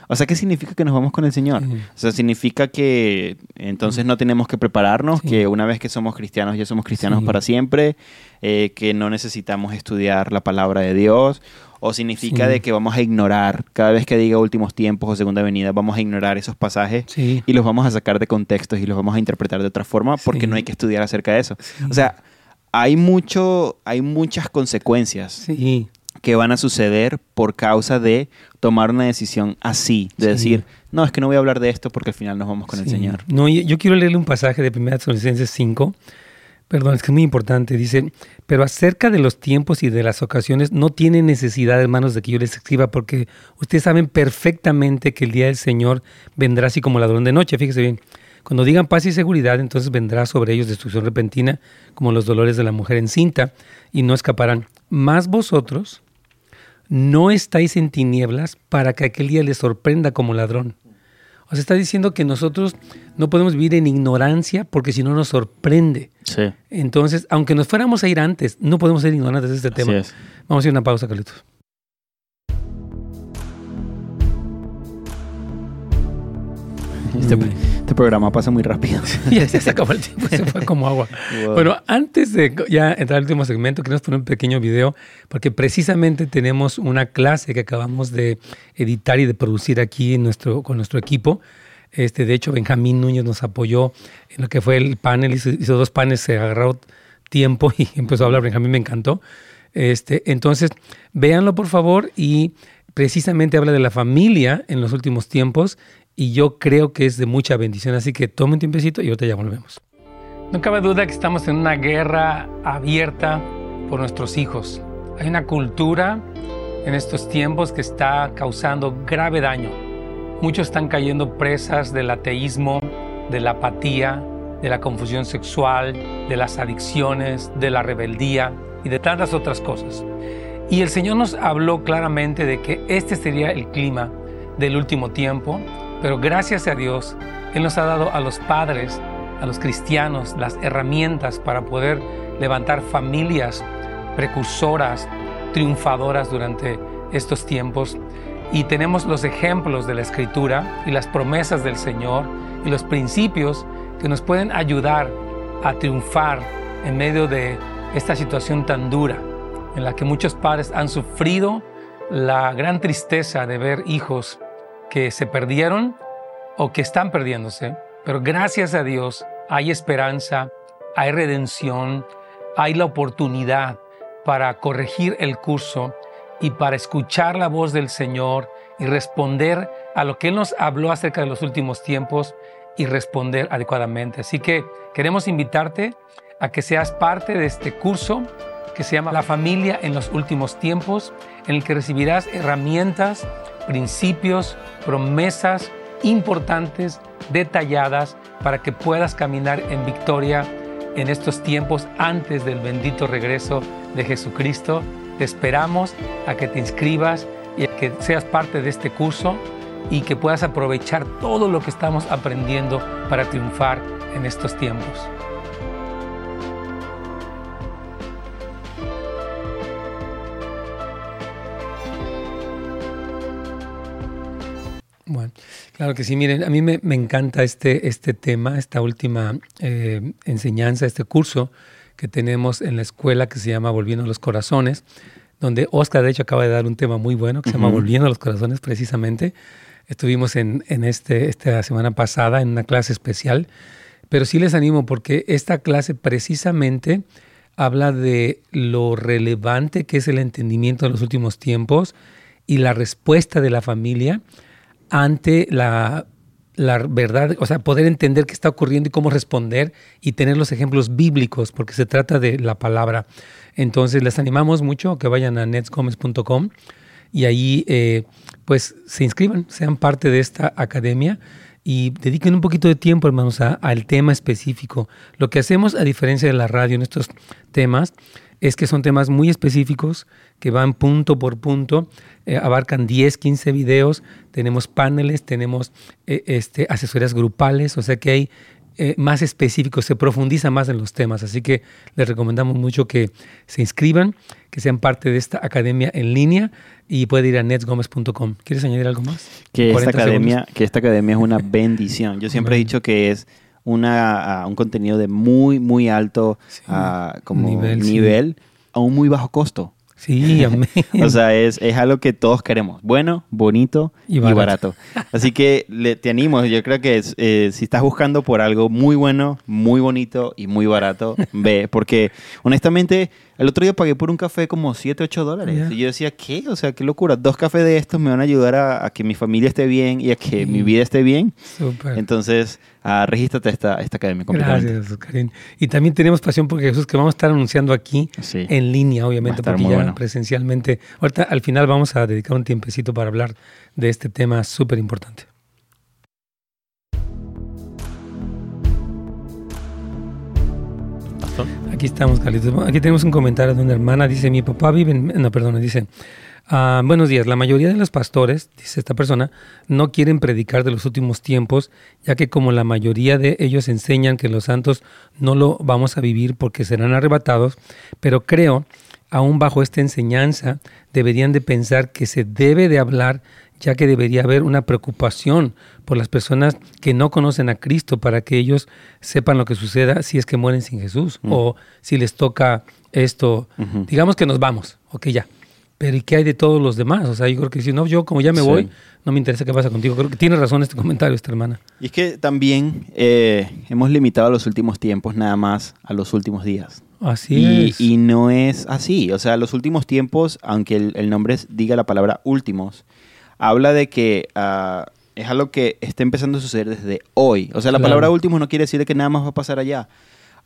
O sea, ¿qué significa que nos vamos con el Señor? O sea, significa que entonces no tenemos que prepararnos, que una vez que somos cristianos ya somos cristianos para siempre, que no necesitamos estudiar la palabra de Dios, o significa de que vamos a ignorar, cada vez que diga últimos tiempos o segunda venida, vamos a ignorar esos pasajes y los vamos a sacar de contextos y los vamos a interpretar de otra forma porque no hay que estudiar acerca de eso. O sea, hay, mucho, hay muchas consecuencias que van a suceder por causa de tomar una decisión así, de decir, no, es que no voy a hablar de esto porque al final nos vamos con el Señor. No, yo quiero leerle un pasaje de 1 Tesalonicenses 5 Perdón, es que es muy importante. Dice, pero acerca de los tiempos y de las ocasiones, no tiene necesidad, hermanos, de que yo les escriba, porque ustedes saben perfectamente que el día del Señor vendrá así como ladrón de noche. Fíjese bien, cuando digan paz y seguridad, entonces vendrá sobre ellos destrucción repentina, como los dolores de la mujer encinta, y no escaparán. Más vosotros no estáis en tinieblas para que aquel día les sorprenda como ladrón. O sea, está diciendo que nosotros no podemos vivir en ignorancia porque si no nos sorprende. Sí. Entonces, aunque nos fuéramos a ir antes, no podemos ser ignorantes de este tema. Vamos a ir a una pausa, Carlitos. Este, este, programa pasa muy rápido. ya se acabó el tiempo, se fue como agua. Bueno, antes de ya entrar al último segmento, queremos poner un pequeño video, porque precisamente tenemos una clase que acabamos de editar y de producir aquí en nuestro, con nuestro equipo. Este, de hecho, Benjamín Núñez nos apoyó en lo que fue el panel, hizo, hizo dos paneles, se agarró tiempo y empezó a hablar. Benjamín me encantó. Este, entonces, véanlo por favor y precisamente habla de la familia en los últimos tiempos y yo creo que es de mucha bendición. Así que tome un tiempecito y ahorita ya volvemos. No cabe duda que estamos en una guerra abierta por nuestros hijos. Hay una cultura en estos tiempos que está causando grave daño. Muchos están cayendo presas del ateísmo, de la apatía, de la confusión sexual, de las adicciones, de la rebeldía y de tantas otras cosas. Y el Señor nos habló claramente de que este sería el clima del último tiempo, pero gracias a Dios, Él nos ha dado a los padres, a los cristianos, las herramientas para poder levantar familias precursoras, triunfadoras durante estos tiempos. Y tenemos los ejemplos de la Escritura y las promesas del Señor y los principios que nos pueden ayudar a triunfar en medio de esta situación tan dura en la que muchos padres han sufrido la gran tristeza de ver hijos que se perdieron o que están perdiéndose. Pero gracias a Dios hay esperanza, hay redención, hay la oportunidad para corregir el curso y para escuchar la voz del Señor y responder a lo que Él nos habló acerca de los últimos tiempos y responder adecuadamente. Así que queremos invitarte a que seas parte de este curso que se llama La familia en los últimos tiempos, en el que recibirás herramientas, principios, promesas importantes, detalladas, para que puedas caminar en victoria en estos tiempos antes del bendito regreso de Jesucristo. Te esperamos a que te inscribas y a que seas parte de este curso y que puedas aprovechar todo lo que estamos aprendiendo para triunfar en estos tiempos. Claro que sí. Miren, a mí me, encanta este, este tema, esta última eh, enseñanza, este curso que tenemos en la escuela que se llama Volviendo a los Corazones, donde Oscar, de hecho, acaba de dar un tema muy bueno que se llama Volviendo a los Corazones, precisamente. Estuvimos en, en este, esta semana pasada en una clase especial, pero sí les animo porque esta clase precisamente habla de lo relevante que es el entendimiento de los últimos tiempos y la respuesta de la familia ante la, la, verdad, o sea, poder entender qué está ocurriendo y cómo responder y tener los ejemplos bíblicos, porque se trata de la palabra. Entonces, les animamos mucho a que vayan a netsgomez.com y ahí eh, pues se inscriban, sean parte de esta academia y dediquen un poquito de tiempo, hermanos, al tema específico. Lo que hacemos, a diferencia de la radio en estos temas, es que son temas muy específicos que van punto por punto, eh, abarcan 10, 15 videos, tenemos paneles, tenemos eh, este, asesorías grupales, o sea que hay eh, más específicos, se profundiza más en los temas. Así que les recomendamos mucho que se inscriban, que sean parte de esta academia en línea y puede ir a netsgomez.com. ¿Quieres añadir algo más? Que esta, academia, que esta academia es una bendición. Yo siempre he dicho que es una, un contenido de muy, muy alto como nivel, a un muy bajo costo. Sí, amén. o sea, es, es, algo que todos queremos. Bueno, bonito y barato. Así que le, te animo. Yo creo que eh, si estás buscando por algo muy bueno, muy bonito y muy barato, ve. Porque honestamente, el otro día pagué por un café como 7, 8 dólares. Y yo decía, ¿qué? O sea, qué locura. Dos cafés de estos me van a ayudar a, que mi familia esté bien y a que mi vida esté bien. Súper. Entonces, uh, regístrate a esta, esta academia. Gracias, Karim. Y también tenemos pasión porque Jesús que vamos a estar anunciando aquí en línea, obviamente, porque ya presencialmente. Ahorita al final vamos a dedicar un tiempecito para hablar de este tema súper importante. Aquí estamos, Carlitos. Aquí tenemos un comentario de una hermana. Dice, mi papá vive en... No, perdón, dice... Ah, buenos días. La mayoría de los pastores, dice esta persona, no quieren predicar de los últimos tiempos, ya que como la mayoría de ellos enseñan que los santos no lo vamos a vivir porque serán arrebatados, pero creo, aún bajo esta enseñanza, deberían de pensar que se debe de hablar ya que debería haber una preocupación por las personas que no conocen a Cristo para que ellos sepan lo que suceda si es que mueren sin Jesús mm. o si les toca esto, digamos que nos vamos, ok ya, pero ¿y qué hay de todos los demás? O sea, yo creo que si no, yo como ya me voy, no me interesa qué pasa contigo. Creo que tiene razón este comentario, esta hermana. Y es que también eh, hemos limitado los últimos tiempos nada más a los últimos días. Así y, es. Y no es así. O sea, los últimos tiempos, aunque el, nombre diga la palabra últimos, habla de que uh, es algo que está empezando a suceder desde hoy. O sea, la palabra últimos no quiere decir que nada más va a pasar allá,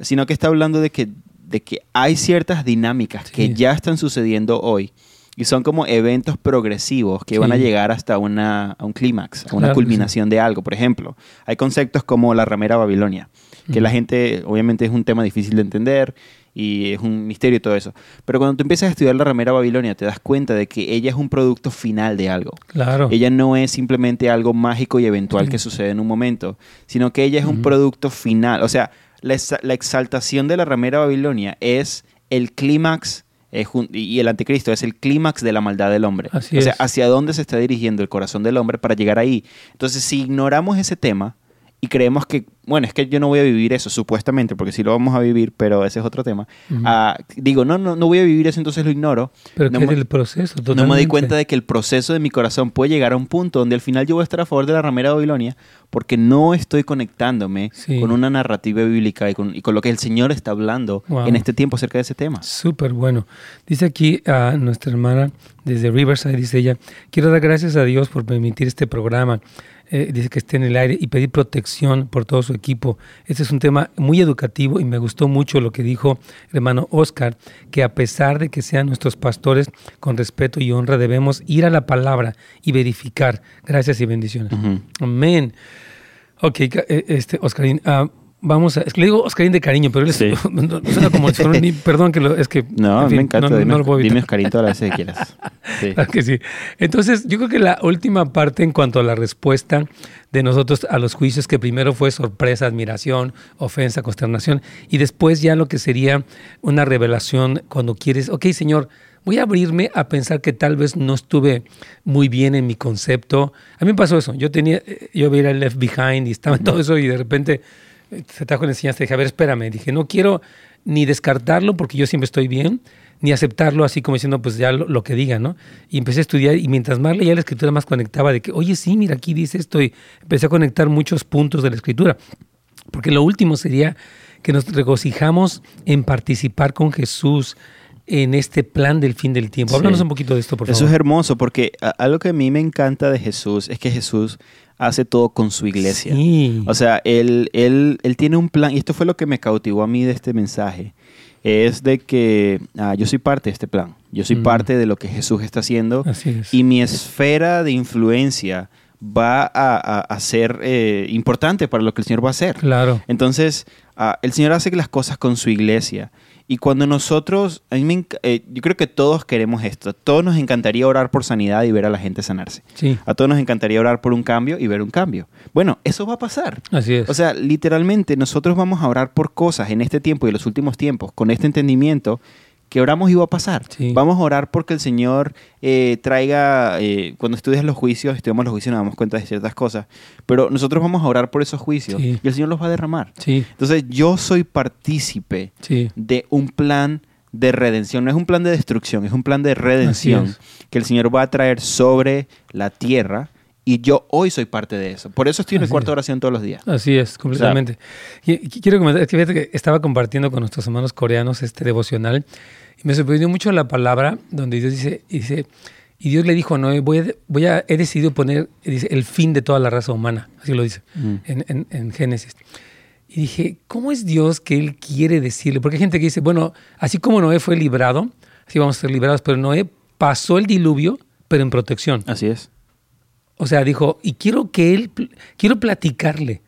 sino que está hablando de que, de que hay ciertas dinámicas que ya están sucediendo hoy y son como eventos progresivos que van a llegar hasta una, a un clímax, a una culminación de algo. Por ejemplo, hay conceptos como la ramera Babilonia, que la gente, obviamente es un tema difícil de entender y es un misterio y todo eso. Pero cuando tú empiezas a estudiar la ramera Babilonia, te das cuenta de que ella es un producto final de algo. Claro. Ella no es simplemente algo mágico y eventual que sucede en un momento, sino que ella es un producto final. O sea, la, la exaltación de la ramera Babilonia es el clímax y el anticristo es el clímax de la maldad del hombre. Así o sea, hacia dónde se está dirigiendo el corazón del hombre para llegar ahí. Entonces, si ignoramos ese tema y creemos que, bueno, es que yo no voy a vivir eso, supuestamente, porque sí lo vamos a vivir, pero ese es otro tema. Ah, digo, no, no, no voy a vivir eso, entonces lo ignoro. Pero no ¿qué es el proceso? No me doy cuenta de que el proceso de mi corazón puede llegar a un punto donde al final yo voy a estar a favor de la ramera de Babilonia, porque no estoy conectándome con una narrativa bíblica y con, y con, lo que el Señor está hablando en este tiempo acerca de ese tema. Súper bueno. Dice aquí a nuestra hermana desde Riverside, dice ella, quiero dar gracias a Dios por permitir este programa. Eh, dice que esté en el aire y pedir protección por todo su equipo. Este es un tema muy educativo y me gustó mucho lo que dijo el hermano Oscar, que a pesar de que sean nuestros pastores, con respeto y honra debemos ir a la palabra y verificar. Gracias y bendiciones. Amén. Ok, eh, este, Oscarín, uh, Vamos a. Es que le digo Oscarín de cariño, pero él sí. suena como si fuera un, Perdón, que lo, es que. No, me encanta. No, dime, no dime Oscarín todas las veces que quieras. Sí. que sí. Entonces, yo creo que la última parte en cuanto a la respuesta de nosotros a los juicios, que primero fue sorpresa, admiración, ofensa, consternación, y después ya lo que sería una revelación cuando quieres, ok, Señor, voy a abrirme a pensar que tal vez no estuve muy bien en mi concepto. A mí me pasó eso. Yo tenía, yo veía el Left Behind y estaba en todo eso y de repente se trajo la enseñanza, dije, a ver, espérame, dije, no quiero ni descartarlo porque yo siempre estoy bien, ni aceptarlo así como diciendo, pues ya lo, que diga, ¿no? Y empecé a estudiar y mientras más leía la escritura, más conectaba de que, oye, sí, mira, aquí dice esto y empecé a conectar muchos puntos de la escritura. Porque lo último sería que nos regocijamos en participar con Jesús en este plan del fin del tiempo. Háblanos un poquito de esto, por favor. Eso es hermoso, porque algo que a mí me encanta de Jesús es que Jesús hace todo con su iglesia. O sea, él, él, él tiene un plan, y esto fue lo que me cautivó a mí de este mensaje, es de que ah, yo soy parte de este plan, yo soy mm. parte de lo que Jesús está haciendo, y mi esfera de influencia va a, ser eh, importante para lo que el Señor va a hacer. Claro. Entonces, ah, el Señor hace las cosas con su iglesia. Y cuando nosotros, a mí eh, yo creo que todos queremos esto. A todos nos encantaría orar por sanidad y ver a la gente sanarse. Sí. A todos nos encantaría orar por un cambio y ver un cambio. Bueno, eso va a pasar. Así es. O sea, literalmente nosotros vamos a orar por cosas en este tiempo y en los últimos tiempos con este entendimiento que oramos iba a pasar. Vamos a orar porque el Señor eh, traiga, eh, cuando estudias los juicios, estudiamos los juicios, nos damos cuenta de ciertas cosas, pero nosotros vamos a orar por esos juicios y el Señor los va a derramar. Entonces yo soy partícipe de un plan de redención, no es un plan de destrucción, es un plan de redención que el Señor va a traer sobre la tierra. Y yo hoy soy parte de eso. Por eso estoy en el cuarto oración todos los días. Así es, completamente. quiero comentar, es que fíjate que estaba compartiendo con nuestros hermanos coreanos este devocional y me sorprendió mucho la palabra donde Dios dice, dice y Dios le dijo a Noé, voy a, voy a, he decidido poner dice, el fin de toda la raza humana, así lo dice mm. en, en, Génesis. Y dije, ¿cómo es Dios que Él quiere decirle? Porque hay gente que dice, bueno, así como Noé fue librado, así vamos a ser librados, pero Noé pasó el diluvio, pero en protección. Así es. O sea, dijo, y quiero que Él, quiero platicarle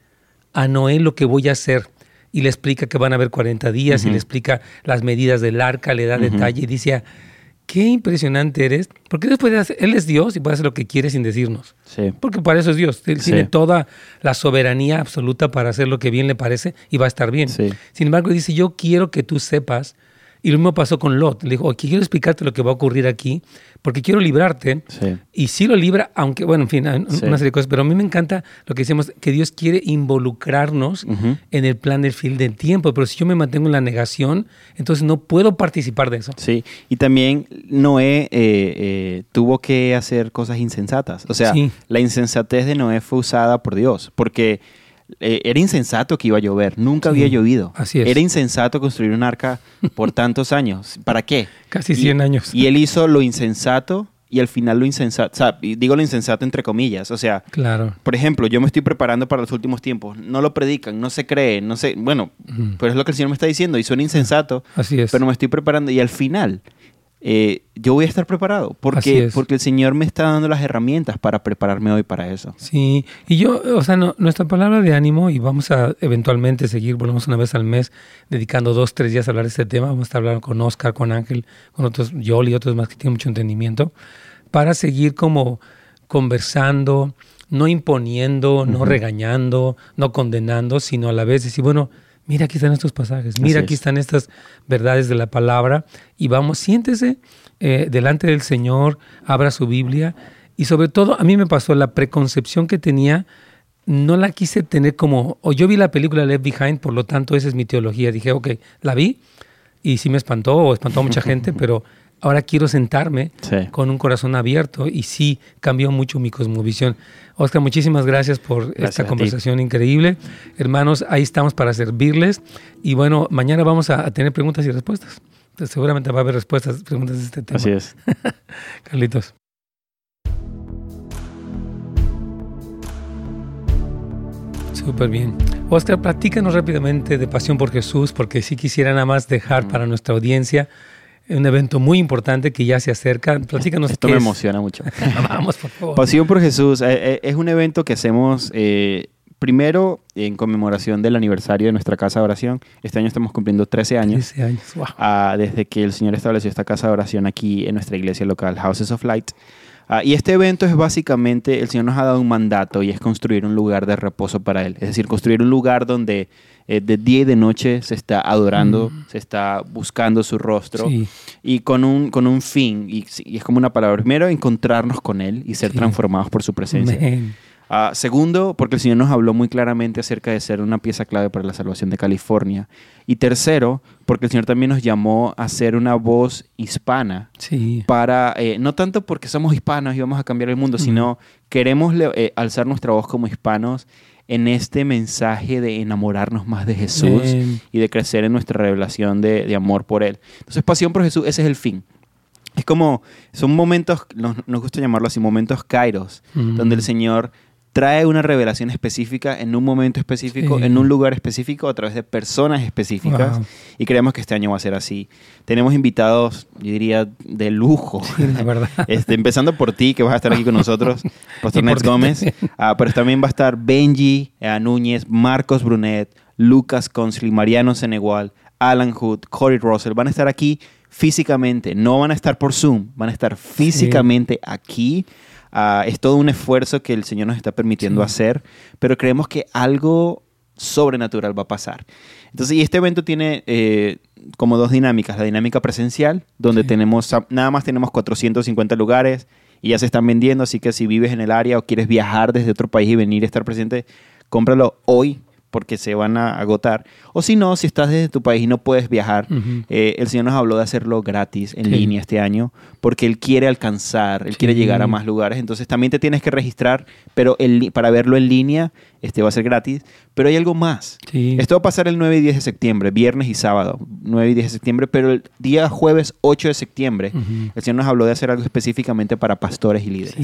a Noé lo que voy a hacer y le explica que van a haber 40 días y le explica las medidas del arca, le da detalle y dice, qué impresionante eres, porque después Él es Dios y puede hacer lo que quiere sin decirnos. Sí. Porque para eso es Dios. Él tiene toda la soberanía absoluta para hacer lo que bien le parece y va a estar bien. Sin embargo, dice, yo quiero que tú sepas Y lo mismo pasó con Lot. Le dijo, aquí quiero explicarte lo que va a ocurrir aquí, porque quiero librarte. Y sí lo libra, aunque, bueno, en fin, una serie de cosas. Pero a mí me encanta lo que decimos, que Dios quiere involucrarnos en el plan del fin del tiempo. Pero si yo me mantengo en la negación, entonces no puedo participar de eso. Sí, y también Noé eh, eh, tuvo que hacer cosas insensatas. O sea, la insensatez de Noé fue usada por Dios, porque eh, era insensato que iba a llover, nunca había llovido. Así es. Era insensato construir un arca por tantos años. ¿Para qué? Casi 100 años. Y él hizo lo insensato y al final lo insensato, o sea, digo lo insensato entre comillas, o sea, claro. por ejemplo, yo me estoy preparando para los últimos tiempos, no lo predican, no se cree, no sé, bueno, pero es lo que el Señor me está diciendo y suena insensato, Así es. pero me estoy preparando y al final eh, yo voy a estar preparado porque, porque el Señor me está dando las herramientas para prepararme hoy para eso. Sí, y yo, o sea, nuestra palabra de ánimo, y vamos a eventualmente seguir, volvemos una vez al mes, dedicando dos, tres días a hablar de este tema, vamos a estar hablando con Oscar, con Ángel, con otros, Yoli y otros más que tienen mucho entendimiento, para seguir como conversando, no imponiendo, no regañando, no condenando, sino a la vez decir, bueno, mira aquí están estos pasajes, mira aquí están estas verdades de la palabra y vamos, siéntese eh, delante del Señor, abra su Biblia y sobre todo a mí me pasó la preconcepción que tenía, no la quise tener como, o yo vi la película Left Behind, por lo tanto esa es mi teología, dije, ok, la vi y sí me espantó o espantó a mucha gente, pero ahora quiero sentarme con un corazón abierto y sí cambió mucho mi cosmovisión. Oscar, muchísimas gracias por esta conversación increíble. Hermanos, ahí estamos para servirles y bueno, mañana vamos a, tener preguntas y respuestas. seguramente va a haber respuestas, preguntas de este tema. Así es. Carlitos. Súper bien. Oscar, platícanos rápidamente de Pasión por Jesús, porque sí quisiera nada más dejar para nuestra audiencia un evento muy importante que ya se acerca. Platícanos. Esto me emociona mucho. Vamos, por favor. Pasión por Jesús eh, eh, es un evento que hacemos eh, primero en conmemoración del aniversario de nuestra casa de oración. Este año estamos cumpliendo 13 años. 13 años, wow. Ah, desde que el Señor estableció esta casa de oración aquí en nuestra iglesia local, Houses of Light. Ah, y este evento es básicamente, el Señor nos ha dado un mandato y es construir un lugar de reposo para Él. Es decir, construir un lugar donde eh, de día y de noche se está adorando, mm. se está buscando su rostro y con un, con un fin, y, es como una palabra, primero encontrarnos con Él y ser transformados por su presencia. Ah, segundo, porque el Señor nos habló muy claramente acerca de ser una pieza clave para la salvación de California. Y tercero, porque el Señor también nos llamó a ser una voz hispana. Para, eh, no tanto porque somos hispanos y vamos a cambiar el mundo, sino queremos eh, alzar nuestra voz como hispanos en este mensaje de enamorarnos más de Jesús y de crecer en nuestra revelación de, amor por Él. Entonces, pasión por Jesús, ese es el fin. Es como, son momentos, nos, gusta llamarlo así, momentos kairos, donde el Señor trae una revelación específica en un momento específico, en un lugar específico, a través de personas específicas. Y creemos que este año va a ser así. Tenemos invitados, yo diría, de lujo. la verdad. Este, empezando por ti, que vas a estar aquí con nosotros, Pastor Nets Gómez. Ah, pero también va a estar Benji eh, Núñez, Marcos Brunet, Lucas Consley, Mariano Senegual, Alan Hood, Corey Russell. Van a estar aquí físicamente. No van a estar por Zoom, van a estar físicamente aquí Ah, es todo un esfuerzo que el Señor nos está permitiendo hacer, pero creemos que algo sobrenatural va a pasar. Entonces, y este evento tiene eh, como dos dinámicas. La dinámica presencial, donde tenemos, nada más tenemos 450 lugares y ya se están vendiendo, así que si vives en el área o quieres viajar desde otro país y venir a estar presente, cómpralo hoy porque se van a agotar. O si no, si estás desde tu país y no puedes viajar, eh, el Señor nos habló de hacerlo gratis en línea este año, porque Él quiere alcanzar, Él quiere llegar a más lugares. Entonces también te tienes que registrar, pero el, para verlo en línea este va a ser gratis. Pero hay algo más. Esto va a pasar el 9 y 10 de septiembre, viernes y sábado, 9 y 10 de septiembre, pero el día jueves 8 de septiembre, el Señor nos habló de hacer algo específicamente para pastores y líderes.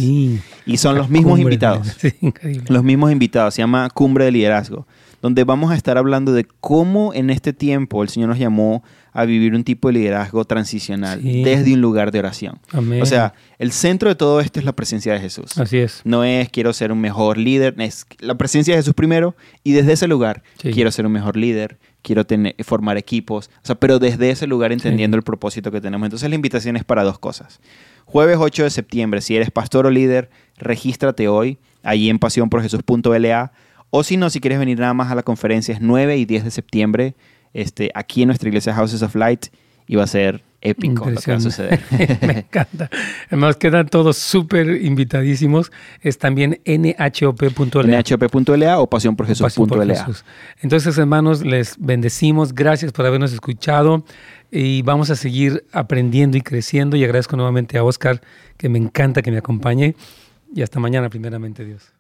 Y son los mismos invitados. Los mismos invitados. Se llama Cumbre de Liderazgo donde vamos a estar hablando de cómo en este tiempo el Señor nos llamó a vivir un tipo de liderazgo transicional desde un lugar de oración. O sea, el centro de todo esto es la presencia de Jesús. Así es. No es quiero ser un mejor líder, es la presencia de Jesús primero y desde ese lugar quiero ser un mejor líder, quiero tener, formar equipos, o sea, pero desde ese lugar entendiendo el propósito que tenemos. Entonces la invitación es para dos cosas. Jueves 8 de septiembre, si eres pastor o líder, regístrate hoy allí en pasiónporjesús.la o si no, si quieres venir nada más a la conferencia, es 9 y 10 de septiembre, este, aquí en nuestra iglesia Houses of Light. y va a ser épico lo que va a suceder. Me encanta. Además, quedan todos súper invitadísimos. Es también nhop.la. nhop.la o pasiónporjesús.la. Entonces, hermanos, les bendecimos. Gracias por habernos escuchado y vamos a seguir aprendiendo y creciendo. Y agradezco nuevamente a Oscar, que me encanta que me acompañe. Y hasta mañana, primeramente, Dios.